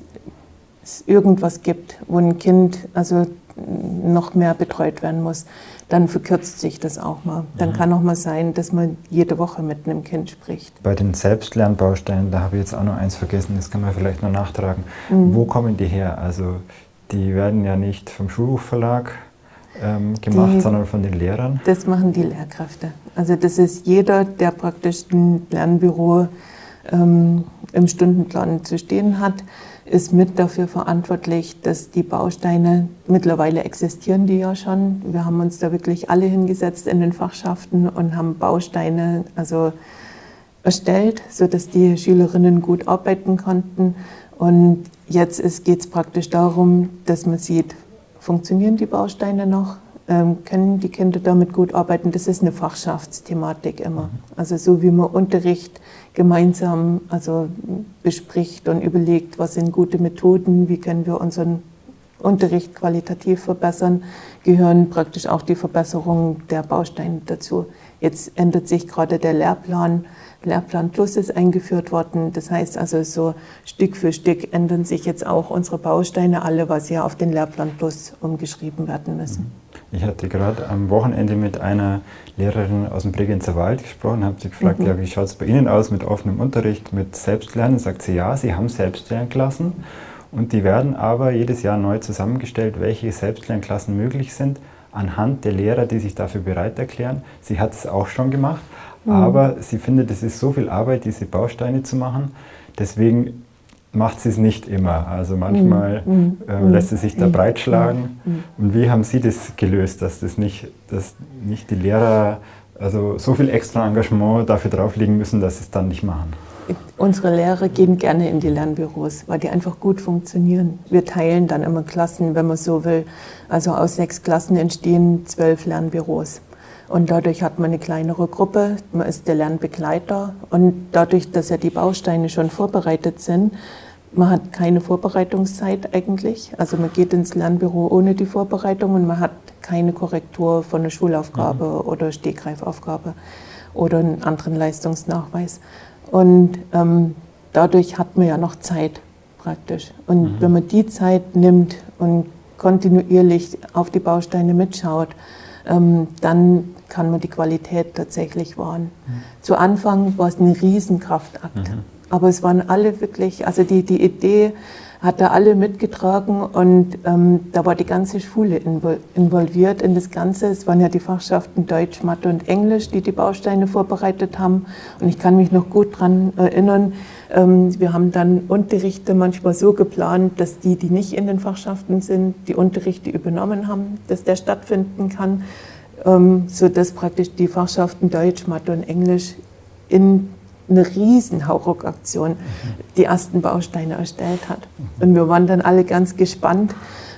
es irgendwas gibt, wo ein Kind also noch mehr betreut werden muss, dann verkürzt sich das auch mal. Dann mhm. kann auch mal sein, dass man jede Woche mit einem Kind spricht. Bei den Selbstlernbausteinen, da habe ich jetzt auch noch eins vergessen, das kann man vielleicht noch nachtragen. Mhm. Wo kommen die her? Also die werden ja nicht vom Schulbuchverlag ähm, gemacht, die, sondern von den Lehrern? Das machen die Lehrkräfte. Also das ist jeder, der praktisch ein Lernbüro ähm, im Stundenplan zu stehen hat, ist mit dafür verantwortlich, dass die Bausteine, mittlerweile existieren die ja schon. Wir haben uns da wirklich alle hingesetzt in den Fachschaften und haben Bausteine also erstellt, sodass die Schülerinnen gut arbeiten konnten. Und jetzt geht es praktisch darum, dass man sieht, funktionieren die Bausteine noch? Ähm, können die Kinder damit gut arbeiten. Das ist eine Fachschaftsthematik immer. Also so wie man Unterricht gemeinsam also bespricht und überlegt, was sind gute Methoden, wie können wir unseren Unterricht qualitativ verbessern, gehören praktisch auch die Verbesserungen der Bausteine dazu. Jetzt ändert sich gerade der Lehrplan. Lehrplan Plus ist eingeführt worden. Das heißt also, so Stück für Stück ändern sich jetzt auch unsere Bausteine alle, was ja auf den Lehrplan Plus umgeschrieben werden müssen. Ich hatte gerade am Wochenende mit einer Lehrerin aus dem Bregenzer Wald gesprochen, habe sie gefragt, mhm. ja, wie schaut es bei Ihnen aus mit offenem Unterricht, mit Selbstlernen? Sagt sie, ja, Sie haben Selbstlernklassen und die werden aber jedes Jahr neu zusammengestellt, welche Selbstlernklassen möglich sind, anhand der Lehrer, die sich dafür bereit erklären. Sie hat es auch schon gemacht, mhm. aber sie findet, es ist so viel Arbeit, diese Bausteine zu machen. Deswegen macht sie es nicht immer. Also manchmal mm, äh, lässt sie sich da breitschlagen. Mm, Und wie haben Sie das gelöst, dass das nicht, dass nicht die Lehrer also so viel extra Engagement dafür drauflegen müssen, dass sie es dann nicht machen? Unsere Lehrer gehen gerne in die Lernbüros, weil die einfach gut funktionieren. Wir teilen dann immer Klassen, wenn man so will. Also aus sechs Klassen entstehen zwölf Lernbüros. Und dadurch hat man eine kleinere Gruppe, man ist der Lernbegleiter. Und dadurch, dass ja die Bausteine schon vorbereitet sind, man hat keine Vorbereitungszeit eigentlich. Also man geht ins Lernbüro ohne die Vorbereitung und man hat keine Korrektur von einer Schulaufgabe mhm. oder Stegreifaufgabe oder einen anderen Leistungsnachweis. Und ähm, dadurch hat man ja noch Zeit praktisch. Und mhm. wenn man die Zeit nimmt und kontinuierlich auf die Bausteine mitschaut, ähm, dann kann man die Qualität tatsächlich wahren. Mhm. Zu Anfang war es ein Riesenkraftakt. Aber es waren alle wirklich, also die, die Idee hat da alle mitgetragen und ähm, da war die ganze Schule involviert in das Ganze. Es waren ja die Fachschaften Deutsch, Mathe und Englisch, die die Bausteine vorbereitet haben. Und ich kann mich noch gut daran erinnern, ähm, wir haben dann Unterrichte manchmal so geplant, dass die, die nicht in den Fachschaften sind, die Unterrichte übernommen haben, dass der stattfinden kann, ähm, sodass praktisch die Fachschaften Deutsch, Mathe und Englisch in eine riesen Hauruck-Aktion die ersten Bausteine erstellt hat. Und wir waren dann alle ganz gespannt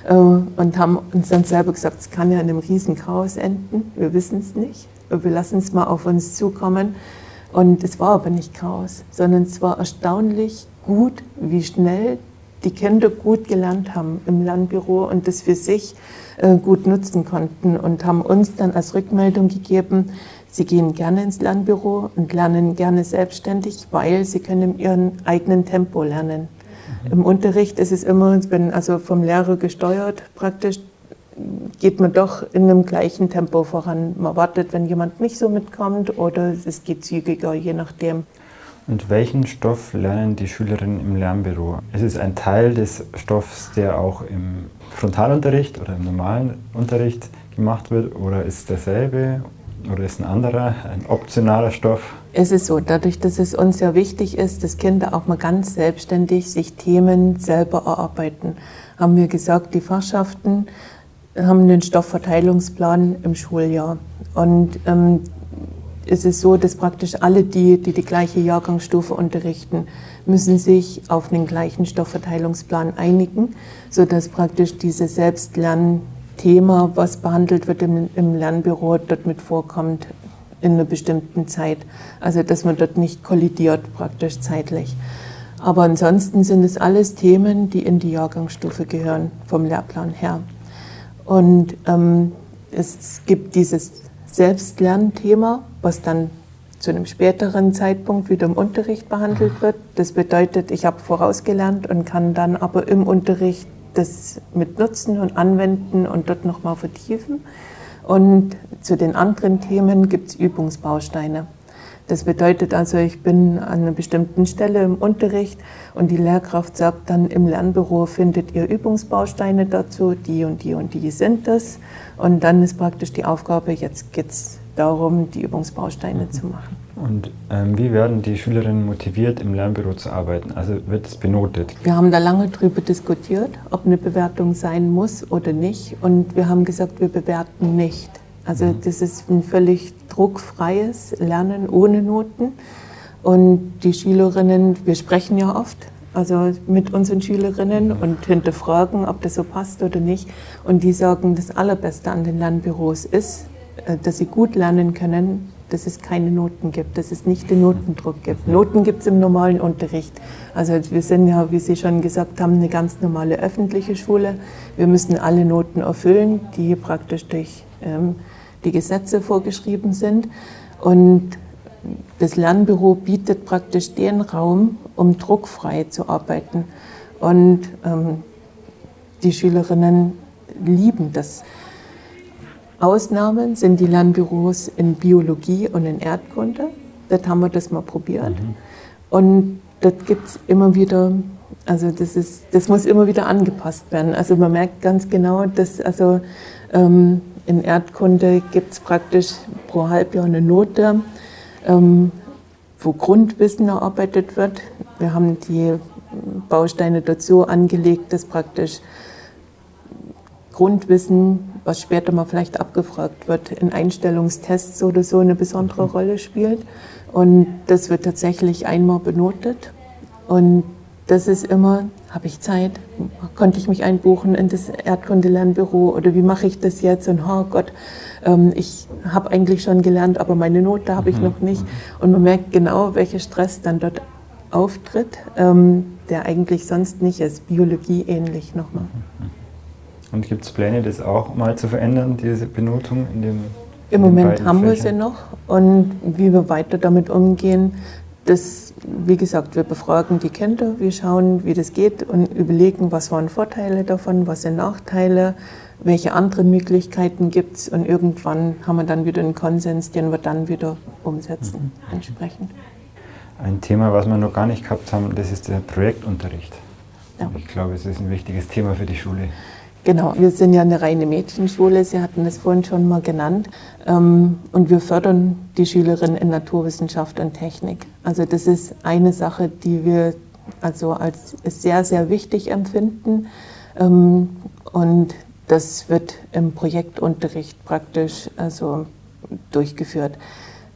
äh, und haben uns dann selber gesagt, es kann ja in einem riesen Chaos enden. Wir wissen es nicht. Wir lassen es mal auf uns zukommen. Und es war aber nicht Chaos, sondern es war erstaunlich gut, wie schnell die Kinder gut gelernt haben im Lernbüro und das für sich äh, gut nutzen konnten und haben uns dann als Rückmeldung gegeben, Sie gehen gerne ins Lernbüro und lernen gerne selbstständig, weil sie können in ihrem eigenen Tempo lernen. Mhm. Im Unterricht ist es immer, wenn also vom Lehrer gesteuert praktisch, geht man doch in einem gleichen Tempo voran. Man wartet, wenn jemand nicht so mitkommt oder es geht zügiger, je nachdem. Und welchen Stoff lernen die Schülerinnen im Lernbüro? Ist es ein Teil des Stoffs, der auch im Frontalunterricht oder im normalen Unterricht gemacht wird oder ist derselbe oder ist ein anderer, ein optionaler Stoff? Es ist so, dadurch, dass es uns ja wichtig ist, dass Kinder auch mal ganz selbstständig sich Themen selber erarbeiten, haben wir gesagt, die Fachschaften haben einen Stoffverteilungsplan im Schuljahr. Und ähm, es ist so, dass praktisch alle die, die die gleiche Jahrgangsstufe unterrichten, müssen sich auf einen gleichen Stoffverteilungsplan einigen, sodass praktisch diese Selbstlern Thema, was behandelt wird im, im Lernbüro, dort mit vorkommt in einer bestimmten Zeit. Also dass man dort nicht kollidiert praktisch zeitlich. Aber ansonsten sind es alles Themen, die in die Jahrgangsstufe gehören, vom Lehrplan her. Und ähm, es gibt dieses Selbstlernthema, was dann zu einem späteren Zeitpunkt wieder im Unterricht behandelt wird. Das bedeutet, ich habe vorausgelernt und kann dann aber im Unterricht das mit nutzen und anwenden und dort nochmal vertiefen. Und zu den anderen Themen gibt es Übungsbausteine. Das bedeutet also, ich bin an einer bestimmten Stelle im Unterricht und die Lehrkraft sagt dann, im Lernbüro findet ihr Übungsbausteine dazu, die und die und die sind das. Und dann ist praktisch die Aufgabe, jetzt geht es darum, die Übungsbausteine mhm. zu machen. Und ähm, wie werden die Schülerinnen motiviert, im Lernbüro zu arbeiten? Also wird es benotet? Wir haben da lange drüber diskutiert, ob eine Bewertung sein muss oder nicht. Und wir haben gesagt, wir bewerten nicht. Also mhm. das ist ein völlig druckfreies Lernen ohne Noten. Und die Schülerinnen, wir sprechen ja oft, also mit unseren Schülerinnen und hinterfragen, ob das so passt oder nicht. Und die sagen, das Allerbeste an den Lernbüros ist, äh, dass sie gut lernen können, dass es keine Noten gibt, dass es nicht den Notendruck gibt. Noten gibt es im normalen Unterricht. Also wir sind ja, wie Sie schon gesagt haben, eine ganz normale öffentliche Schule. Wir müssen alle Noten erfüllen, die praktisch durch ähm, die Gesetze vorgeschrieben sind. Und das Lernbüro bietet praktisch den Raum, um druckfrei zu arbeiten. Und ähm, die Schülerinnen lieben das. Ausnahmen sind die Lernbüros in Biologie und in Erdkunde. Dort haben wir das mal probiert. Mhm. Und dort gibt es immer wieder, also das, ist, das muss immer wieder angepasst werden. Also man merkt ganz genau, dass also ähm, in Erdkunde gibt es praktisch pro Halbjahr eine Note, ähm, wo Grundwissen erarbeitet wird. Wir haben die Bausteine dazu angelegt, dass praktisch Grundwissen, was später mal vielleicht abgefragt wird, in Einstellungstests oder so eine besondere Rolle spielt. Und das wird tatsächlich einmal benotet. Und das ist immer, habe ich Zeit? Konnte ich mich einbuchen in das Erdkundelernbüro oder wie mache ich das jetzt? Und oh Gott, ähm, ich habe eigentlich schon gelernt, aber meine Note habe ich mhm. noch nicht. Und man merkt genau, welcher Stress dann dort auftritt, ähm, der eigentlich sonst nicht ist, Biologie ähnlich nochmal. Und gibt es Pläne, das auch mal zu verändern, diese Benotung in dem Im Moment haben wir sie noch und wie wir weiter damit umgehen, das, wie gesagt, wir befragen die Kinder, wir schauen, wie das geht und überlegen, was waren Vorteile davon, was sind Nachteile, welche anderen Möglichkeiten gibt es und irgendwann haben wir dann wieder einen Konsens, den wir dann wieder umsetzen mhm. entsprechend. Ein Thema, was wir noch gar nicht gehabt haben, das ist der Projektunterricht. Ja. Ich glaube, es ist ein wichtiges Thema für die Schule. Genau, wir sind ja eine reine Mädchenschule, Sie hatten es vorhin schon mal genannt. Ähm, und wir fördern die Schülerinnen in Naturwissenschaft und Technik. Also das ist eine Sache, die wir also als sehr, sehr wichtig empfinden. Ähm, und das wird im Projektunterricht praktisch also durchgeführt.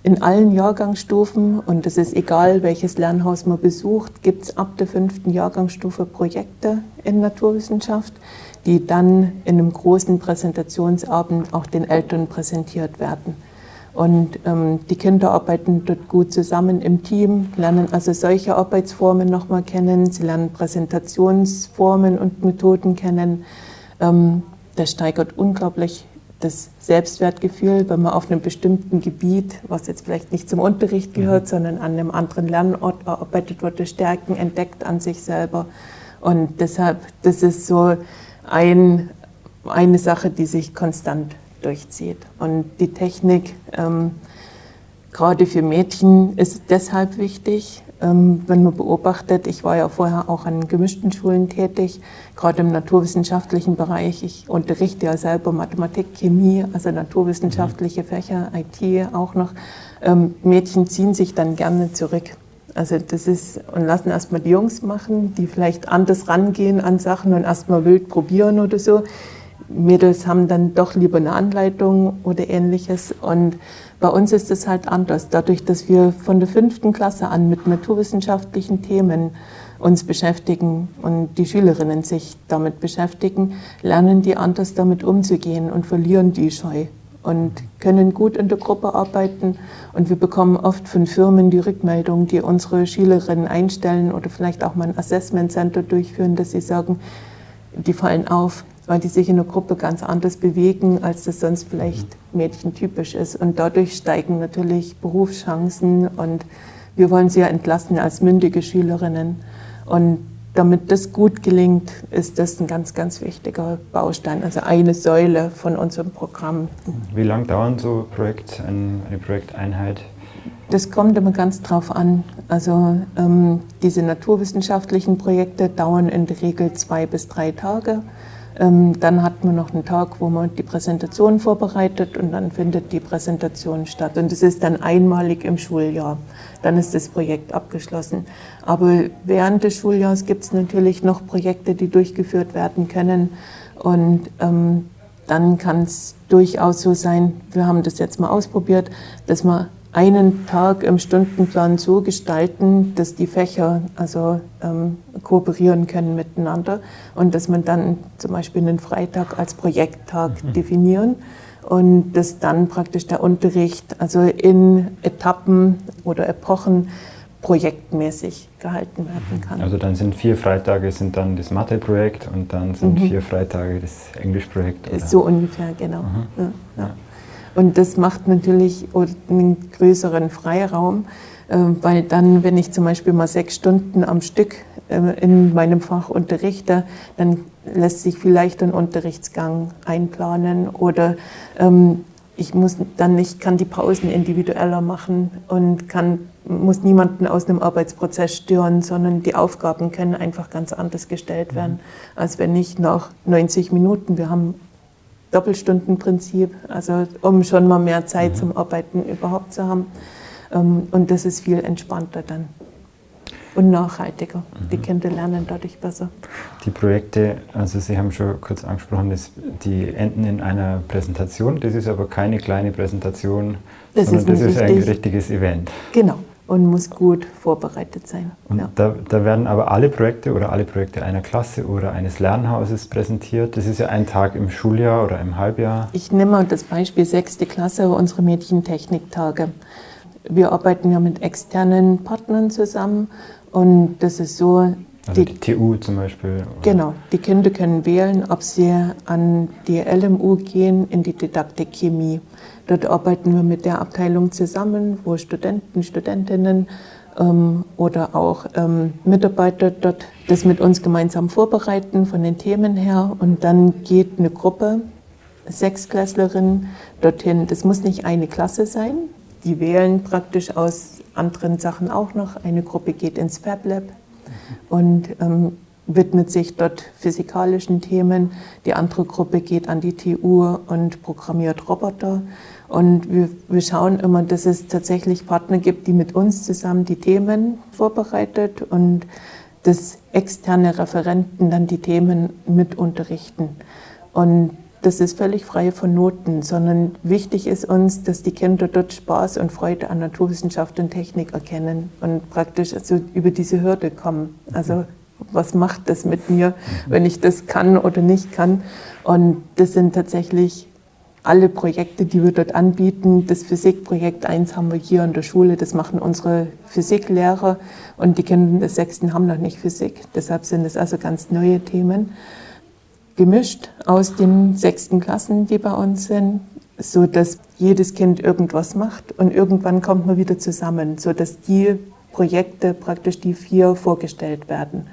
In allen Jahrgangsstufen, und es ist egal, welches Lernhaus man besucht, gibt es ab der fünften Jahrgangsstufe Projekte in Naturwissenschaft die dann in einem großen Präsentationsabend auch den Eltern präsentiert werden. Und ähm, die Kinder arbeiten dort gut zusammen im Team, lernen also solche Arbeitsformen nochmal kennen, sie lernen Präsentationsformen und Methoden kennen. Ähm, das steigert unglaublich das Selbstwertgefühl, wenn man auf einem bestimmten Gebiet, was jetzt vielleicht nicht zum Unterricht gehört, mhm. sondern an einem anderen Lernort arbeitet, wird Stärken entdeckt an sich selber. Und deshalb, das ist so ein, eine Sache, die sich konstant durchzieht. Und die Technik, ähm, gerade für Mädchen, ist deshalb wichtig, ähm, wenn man beobachtet, ich war ja vorher auch an gemischten Schulen tätig, gerade im naturwissenschaftlichen Bereich. Ich unterrichte ja selber Mathematik, Chemie, also naturwissenschaftliche Fächer, IT auch noch. Ähm, Mädchen ziehen sich dann gerne zurück also das ist, und lassen erstmal die Jungs machen, die vielleicht anders rangehen an Sachen und erstmal wild probieren oder so. Mädels haben dann doch lieber eine Anleitung oder ähnliches. Und bei uns ist es halt anders. Dadurch, dass wir von der fünften Klasse an mit naturwissenschaftlichen Themen uns beschäftigen und die Schülerinnen sich damit beschäftigen, lernen die anders damit umzugehen und verlieren die Scheu und können gut in der Gruppe arbeiten. Und wir bekommen oft von Firmen die Rückmeldung, die unsere Schülerinnen einstellen oder vielleicht auch mal ein Assessment Center durchführen, dass sie sagen, die fallen auf, weil die sich in der Gruppe ganz anders bewegen, als das sonst vielleicht mädchentypisch ist. Und dadurch steigen natürlich Berufschancen und wir wollen sie ja entlassen als mündige Schülerinnen. Und damit das gut gelingt, ist das ein ganz, ganz wichtiger Baustein, also eine Säule von unserem Programm. Wie lange dauert so Projekt, eine Projekteinheit? Das kommt immer ganz drauf an. Also ähm, diese naturwissenschaftlichen Projekte dauern in der Regel zwei bis drei Tage. Ähm, dann hat man noch einen Tag, wo man die Präsentation vorbereitet und dann findet die Präsentation statt. Und es ist dann einmalig im Schuljahr. Dann ist das Projekt abgeschlossen. Aber während des Schuljahres gibt es natürlich noch Projekte, die durchgeführt werden können. Und ähm, dann kann es durchaus so sein, wir haben das jetzt mal ausprobiert, dass man einen Tag im Stundenplan so gestalten, dass die Fächer also ähm, kooperieren können miteinander und dass man dann zum Beispiel einen Freitag als Projekttag mhm. definieren und dass dann praktisch der Unterricht also in Etappen oder Epochen projektmäßig gehalten werden kann. Also dann sind vier Freitage sind dann das Mathe-Projekt und dann sind mhm. vier Freitage das Englisch-Projekt. So ungefähr, genau. Mhm. Ja, ja. Und das macht natürlich einen größeren Freiraum, äh, weil dann, wenn ich zum Beispiel mal sechs Stunden am Stück äh, in meinem Fach unterrichte, dann lässt sich vielleicht ein Unterrichtsgang einplanen oder ähm, ich muss dann nicht, kann die Pausen individueller machen und kann, muss niemanden aus einem Arbeitsprozess stören, sondern die Aufgaben können einfach ganz anders gestellt werden, als wenn ich nach 90 Minuten, wir haben Doppelstundenprinzip, also um schon mal mehr Zeit mhm. zum Arbeiten überhaupt zu haben. Ähm, und das ist viel entspannter dann und nachhaltiger. Mhm. Die Kinder lernen dadurch besser. Die Projekte, also Sie haben schon kurz angesprochen, dass die enden in einer Präsentation. Das ist aber keine kleine Präsentation, das sondern ist das ist ein richtiges Event. Genau und muss gut vorbereitet sein. Und ja. da, da, werden aber alle Projekte oder alle Projekte einer Klasse oder eines Lernhauses präsentiert. Das ist ja ein Tag im Schuljahr oder im Halbjahr. Ich nehme mal das Beispiel sechste Klasse, unsere Mädchentechniktage. Wir arbeiten ja mit externen Partnern zusammen und das ist so, also die, die, TU zum Beispiel? Oder? Genau, die Kinder können wählen, ob sie an die LMU gehen, in die Didaktik Chemie. Dort arbeiten wir mit der Abteilung zusammen, wo Studenten, Studentinnen ähm, oder auch ähm, Mitarbeiter dort das mit uns gemeinsam vorbereiten von den Themen her. Und dann geht eine Gruppe, Sechsklässlerinnen, dorthin. Das muss nicht eine Klasse sein. Die wählen praktisch aus anderen Sachen auch noch. Eine Gruppe geht ins Fab Lab und ähm, widmet sich dort physikalischen Themen. Die andere Gruppe geht an die TU und programmiert Roboter. Und wir, wir schauen immer, dass es tatsächlich Partner gibt, die mit uns zusammen die Themen vorbereitet und dass externe Referenten dann die Themen mit unterrichten. Und das ist völlig frei von Noten, sondern wichtig ist uns, dass die Kinder dort Spaß und Freude an Naturwissenschaft und Technik erkennen und praktisch also über diese Hürde kommen. Also was macht das mit mir, wenn ich das kann oder nicht kann? Und das sind tatsächlich alle Projekte, die wir dort anbieten. Das Physikprojekt 1 haben wir hier in der Schule, das machen unsere Physiklehrer und die Kinder des Sechsten haben noch nicht Physik. Deshalb sind es also ganz neue Themen gemischt aus den sechsten Klassen, die bei uns sind, so dass jedes Kind irgendwas macht und irgendwann kommt man wieder zusammen, so dass die Projekte praktisch die vier vorgestellt werden.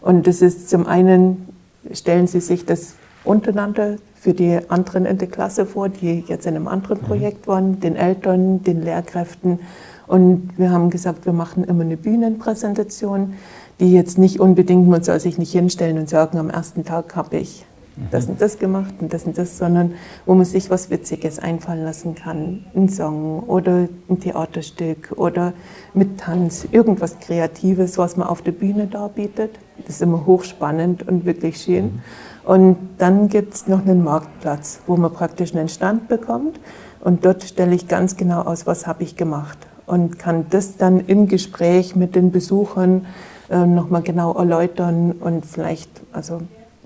Und das ist zum einen stellen Sie sich das untereinander für die anderen in der Klasse vor, die jetzt in einem anderen mhm. Projekt waren, den Eltern, den Lehrkräften. Und wir haben gesagt, wir machen immer eine Bühnenpräsentation die jetzt nicht unbedingt, man soll sich nicht hinstellen und sagen, am ersten Tag habe ich das und das gemacht und das und das, sondern wo man sich was Witziges einfallen lassen kann. Ein Song oder ein Theaterstück oder mit Tanz, irgendwas Kreatives, was man auf der Bühne darbietet. Das ist immer hochspannend und wirklich schön. Mhm. Und dann gibt es noch einen Marktplatz, wo man praktisch einen Stand bekommt und dort stelle ich ganz genau aus, was habe ich gemacht und kann das dann im Gespräch mit den Besuchern äh, nochmal genau erläutern und vielleicht, also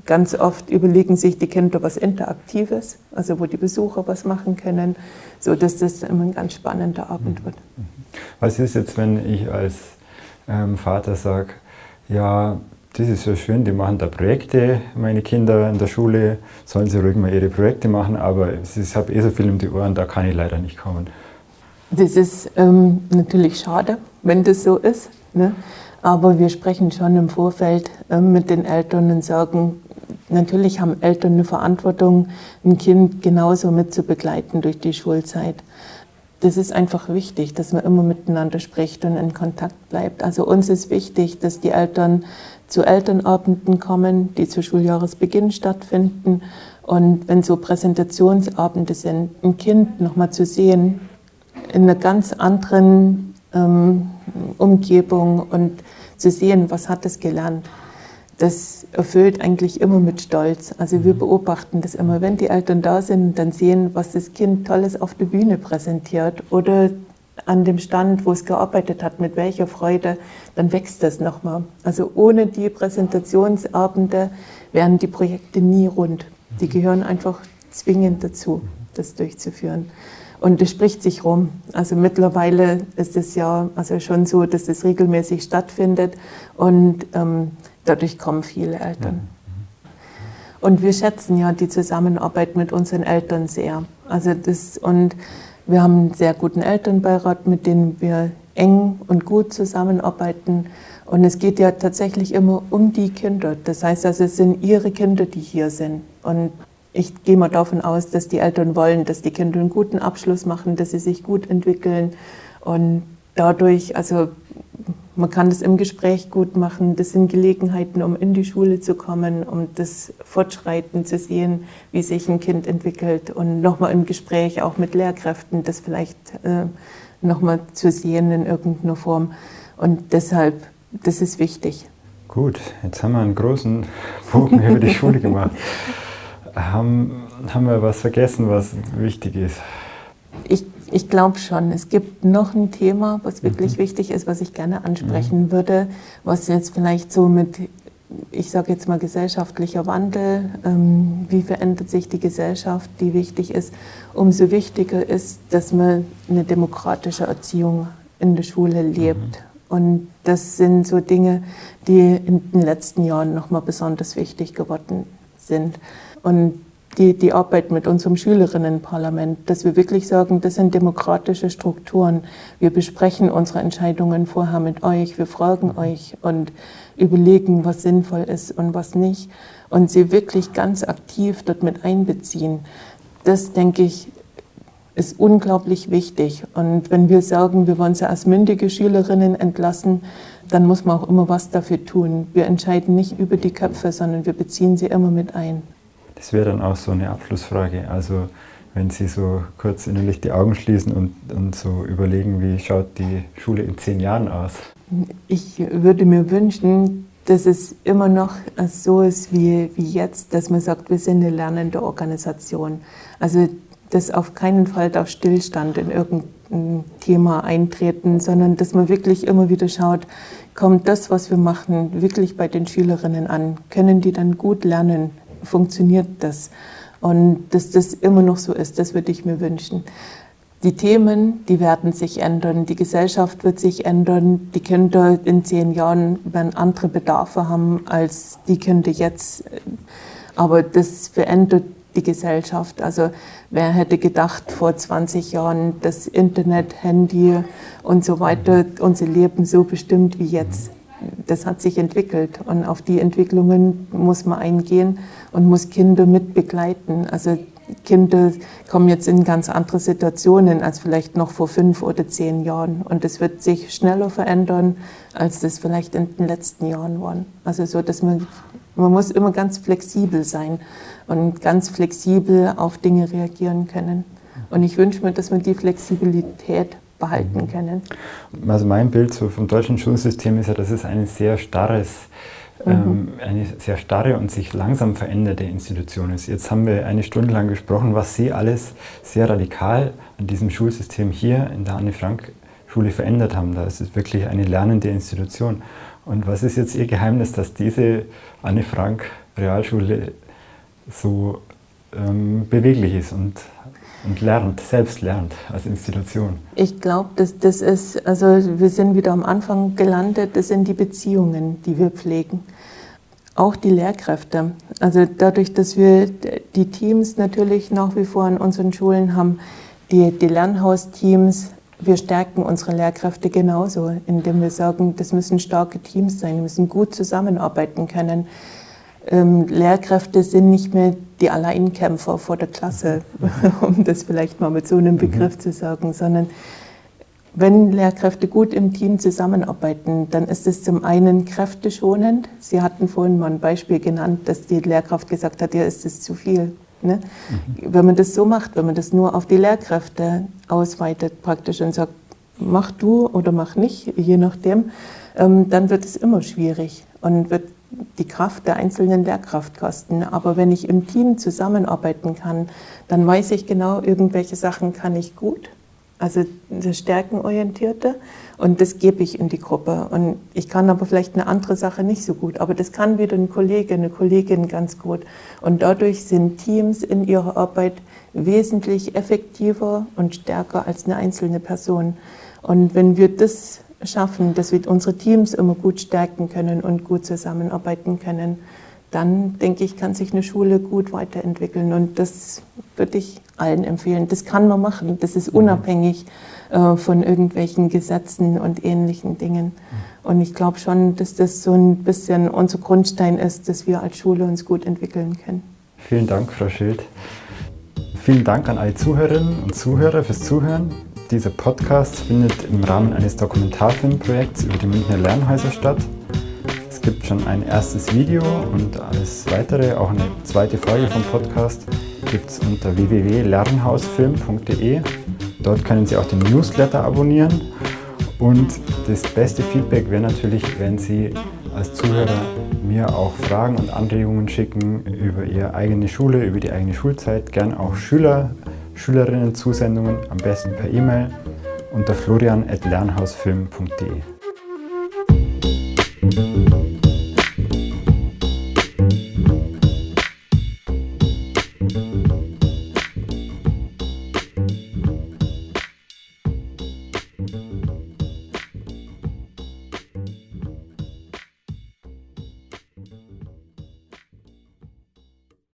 ganz oft überlegen sich die Kinder was Interaktives, also wo die Besucher was machen können, so dass das immer ein ganz spannender Abend wird. Was ist jetzt, wenn ich als ähm, Vater sage, ja, das ist so schön, die machen da Projekte, meine Kinder in der Schule, sollen sie ruhig mal ihre Projekte machen, aber ich habe eh so viel um die Ohren, da kann ich leider nicht kommen. Das ist ähm, natürlich schade, wenn das so ist. Ne? Aber wir sprechen schon im Vorfeld äh, mit den Eltern und sagen, natürlich haben Eltern eine Verantwortung, ein Kind genauso mit zu begleiten durch die Schulzeit. Das ist einfach wichtig, dass man immer miteinander spricht und in Kontakt bleibt. Also uns ist wichtig, dass die Eltern zu Elternabenden kommen, die zu Schuljahresbeginn stattfinden. Und wenn so Präsentationsabende sind, ein Kind nochmal zu sehen, in einer ganz anderen ähm, Umgebung und zu sehen, was hat es gelernt. Das erfüllt eigentlich immer mit Stolz. Also wir mhm. beobachten das immer, wenn die Eltern da sind, dann sehen, was das Kind Tolles auf der Bühne präsentiert oder an dem Stand, wo es gearbeitet hat, mit welcher Freude, dann wächst das nochmal. Also ohne die Präsentationsabende wären die Projekte nie rund. Die gehören einfach zwingend dazu, das durchzuführen. Und es spricht sich rum. Also mittlerweile ist es ja also schon so, dass es regelmäßig stattfindet und ähm, dadurch kommen viele Eltern. Und wir schätzen ja die Zusammenarbeit mit unseren Eltern sehr. Also das, und wir haben einen sehr guten Elternbeirat, mit dem wir eng und gut zusammenarbeiten. Und es geht ja tatsächlich immer um die Kinder. Das heißt also, es sind ihre Kinder, die hier sind. Und ich gehe mal davon aus, dass die Eltern wollen, dass die Kinder einen guten Abschluss machen, dass sie sich gut entwickeln. Und dadurch, also man kann das im Gespräch gut machen. Das sind Gelegenheiten, um in die Schule zu kommen, um das Fortschreiten zu sehen, wie sich ein Kind entwickelt und nochmal im Gespräch auch mit Lehrkräften das vielleicht äh, nochmal zu sehen in irgendeiner Form. Und deshalb, das ist wichtig. Gut, jetzt haben wir einen großen Bogen über die Schule gemacht. Haben, haben wir was vergessen, was wichtig ist? Ich ich glaube schon. Es gibt noch ein Thema, was wirklich mhm. wichtig ist, was ich gerne ansprechen mhm. würde, was jetzt vielleicht so mit, ich sage jetzt mal, gesellschaftlicher Wandel, ähm, wie verändert sich die Gesellschaft, die wichtig ist. Umso wichtiger ist, dass man eine demokratische Erziehung in der Schule lebt. Mhm. Und das sind so Dinge, die in den letzten Jahren nochmal besonders wichtig geworden sind. Und die, die Arbeit mit unserem Schülerinnenparlament, dass wir wirklich sagen, das sind demokratische Strukturen. Wir besprechen unsere Entscheidungen vorher mit euch, wir fragen euch und überlegen, was sinnvoll ist und was nicht. Und sie wirklich ganz aktiv dort mit einbeziehen. Das, denke ich, ist unglaublich wichtig. Und wenn wir sagen, wir wollen sie als mündige Schülerinnen entlassen, dann muss man auch immer was dafür tun. Wir entscheiden nicht über die Köpfe, sondern wir beziehen sie immer mit ein. Das wäre dann auch so eine Abschlussfrage. Also wenn Sie so kurz innerlich die Augen schließen und, und so überlegen, wie schaut die Schule in zehn Jahren aus? Ich würde mir wünschen, dass es immer noch so ist wie, wie jetzt, dass man sagt, wir sind eine lernende Organisation. Also dass auf keinen Fall da Stillstand in irgendein Thema eintreten, sondern dass man wirklich immer wieder schaut, kommt das, was wir machen, wirklich bei den Schülerinnen an? Können die dann gut lernen? Funktioniert das. Und dass das immer noch so ist, das würde ich mir wünschen. Die Themen, die werden sich ändern, die Gesellschaft wird sich ändern, die Kinder in zehn Jahren werden andere Bedarfe haben als die Kinder jetzt. Aber das verändert die Gesellschaft. Also wer hätte gedacht vor 20 Jahren, dass Internet, Handy und so weiter unser Leben so bestimmt wie jetzt das hat sich entwickelt und auf die Entwicklungen muss man eingehen und muss Kinder mit begleiten. Also Kinder kommen jetzt in ganz andere Situationen als vielleicht noch vor fünf oder zehn Jahren und es wird sich schneller verändern, als das vielleicht in den letzten Jahren war. Also so, dass man man muss immer ganz flexibel sein und ganz flexibel auf Dinge reagieren können. Und ich wünsche mir, dass man die Flexibilität behalten mhm. können. Also mein Bild so vom deutschen Schulsystem ist ja, dass es ein sehr starres mhm. ähm, eine sehr starre und sich langsam veränderte Institution ist. Jetzt haben wir eine Stunde lang gesprochen, was Sie alles sehr radikal an diesem Schulsystem hier in der Anne-Frank-Schule verändert haben. Da ist es wirklich eine lernende Institution. Und was ist jetzt Ihr Geheimnis, dass diese Anne-Frank-Realschule so ähm, beweglich ist und und lernt, selbst lernt als Institution. Ich glaube, dass das ist, also wir sind wieder am Anfang gelandet, das sind die Beziehungen, die wir pflegen. Auch die Lehrkräfte. Also dadurch, dass wir die Teams natürlich nach wie vor in unseren Schulen haben, die, die Lernhausteams, wir stärken unsere Lehrkräfte genauso, indem wir sagen, das müssen starke Teams sein, die müssen gut zusammenarbeiten können ähm, Lehrkräfte sind nicht mehr die Alleinkämpfer vor der Klasse, um das vielleicht mal mit so einem Begriff mhm. zu sagen, sondern wenn Lehrkräfte gut im Team zusammenarbeiten, dann ist es zum einen kräfteschonend. Sie hatten vorhin mal ein Beispiel genannt, dass die Lehrkraft gesagt hat, ja, ist es zu viel. Ne? Mhm. Wenn man das so macht, wenn man das nur auf die Lehrkräfte ausweitet praktisch und sagt, mach du oder mach nicht, je nachdem, ähm, dann wird es immer schwierig und wird die Kraft der einzelnen Lehrkraft kosten. Aber wenn ich im Team zusammenarbeiten kann, dann weiß ich genau, irgendwelche Sachen kann ich gut also das Stärkenorientierte. Und das gebe ich in die Gruppe. Und ich kann aber vielleicht eine andere Sache nicht so gut. Aber das kann wieder ein Kollege, eine Kollegin ganz gut. Und dadurch sind Teams in ihrer Arbeit wesentlich effektiver und stärker als eine einzelne Person. Und wenn wir das schaffen, dass wir unsere Teams immer gut stärken können und gut zusammenarbeiten können, dann denke ich, kann sich eine Schule gut weiterentwickeln. Und das würde ich allen empfehlen. Das kann man machen. Das ist mhm. unabhängig äh, von irgendwelchen Gesetzen und ähnlichen Dingen. Mhm. Und ich glaube schon, dass das so ein bisschen unser Grundstein ist, dass wir als Schule uns gut entwickeln können. Vielen Dank, Frau Schild. Vielen Dank an alle Zuhörerinnen und Zuhörer fürs Zuhören. Dieser Podcast findet im Rahmen eines Dokumentarfilmprojekts über die Münchner Lernhäuser statt. Es gibt schon ein erstes Video und alles weitere, auch eine zweite Folge vom Podcast, gibt es unter www.lernhausfilm.de. Dort können Sie auch den Newsletter abonnieren. Und das beste Feedback wäre natürlich, wenn Sie als Zuhörer mir auch Fragen und Anregungen schicken über Ihre eigene Schule, über die eigene Schulzeit, gern auch Schüler, Schülerinnen-Zusendungen, am besten per E-Mail unter florian.lernhausfilm.de.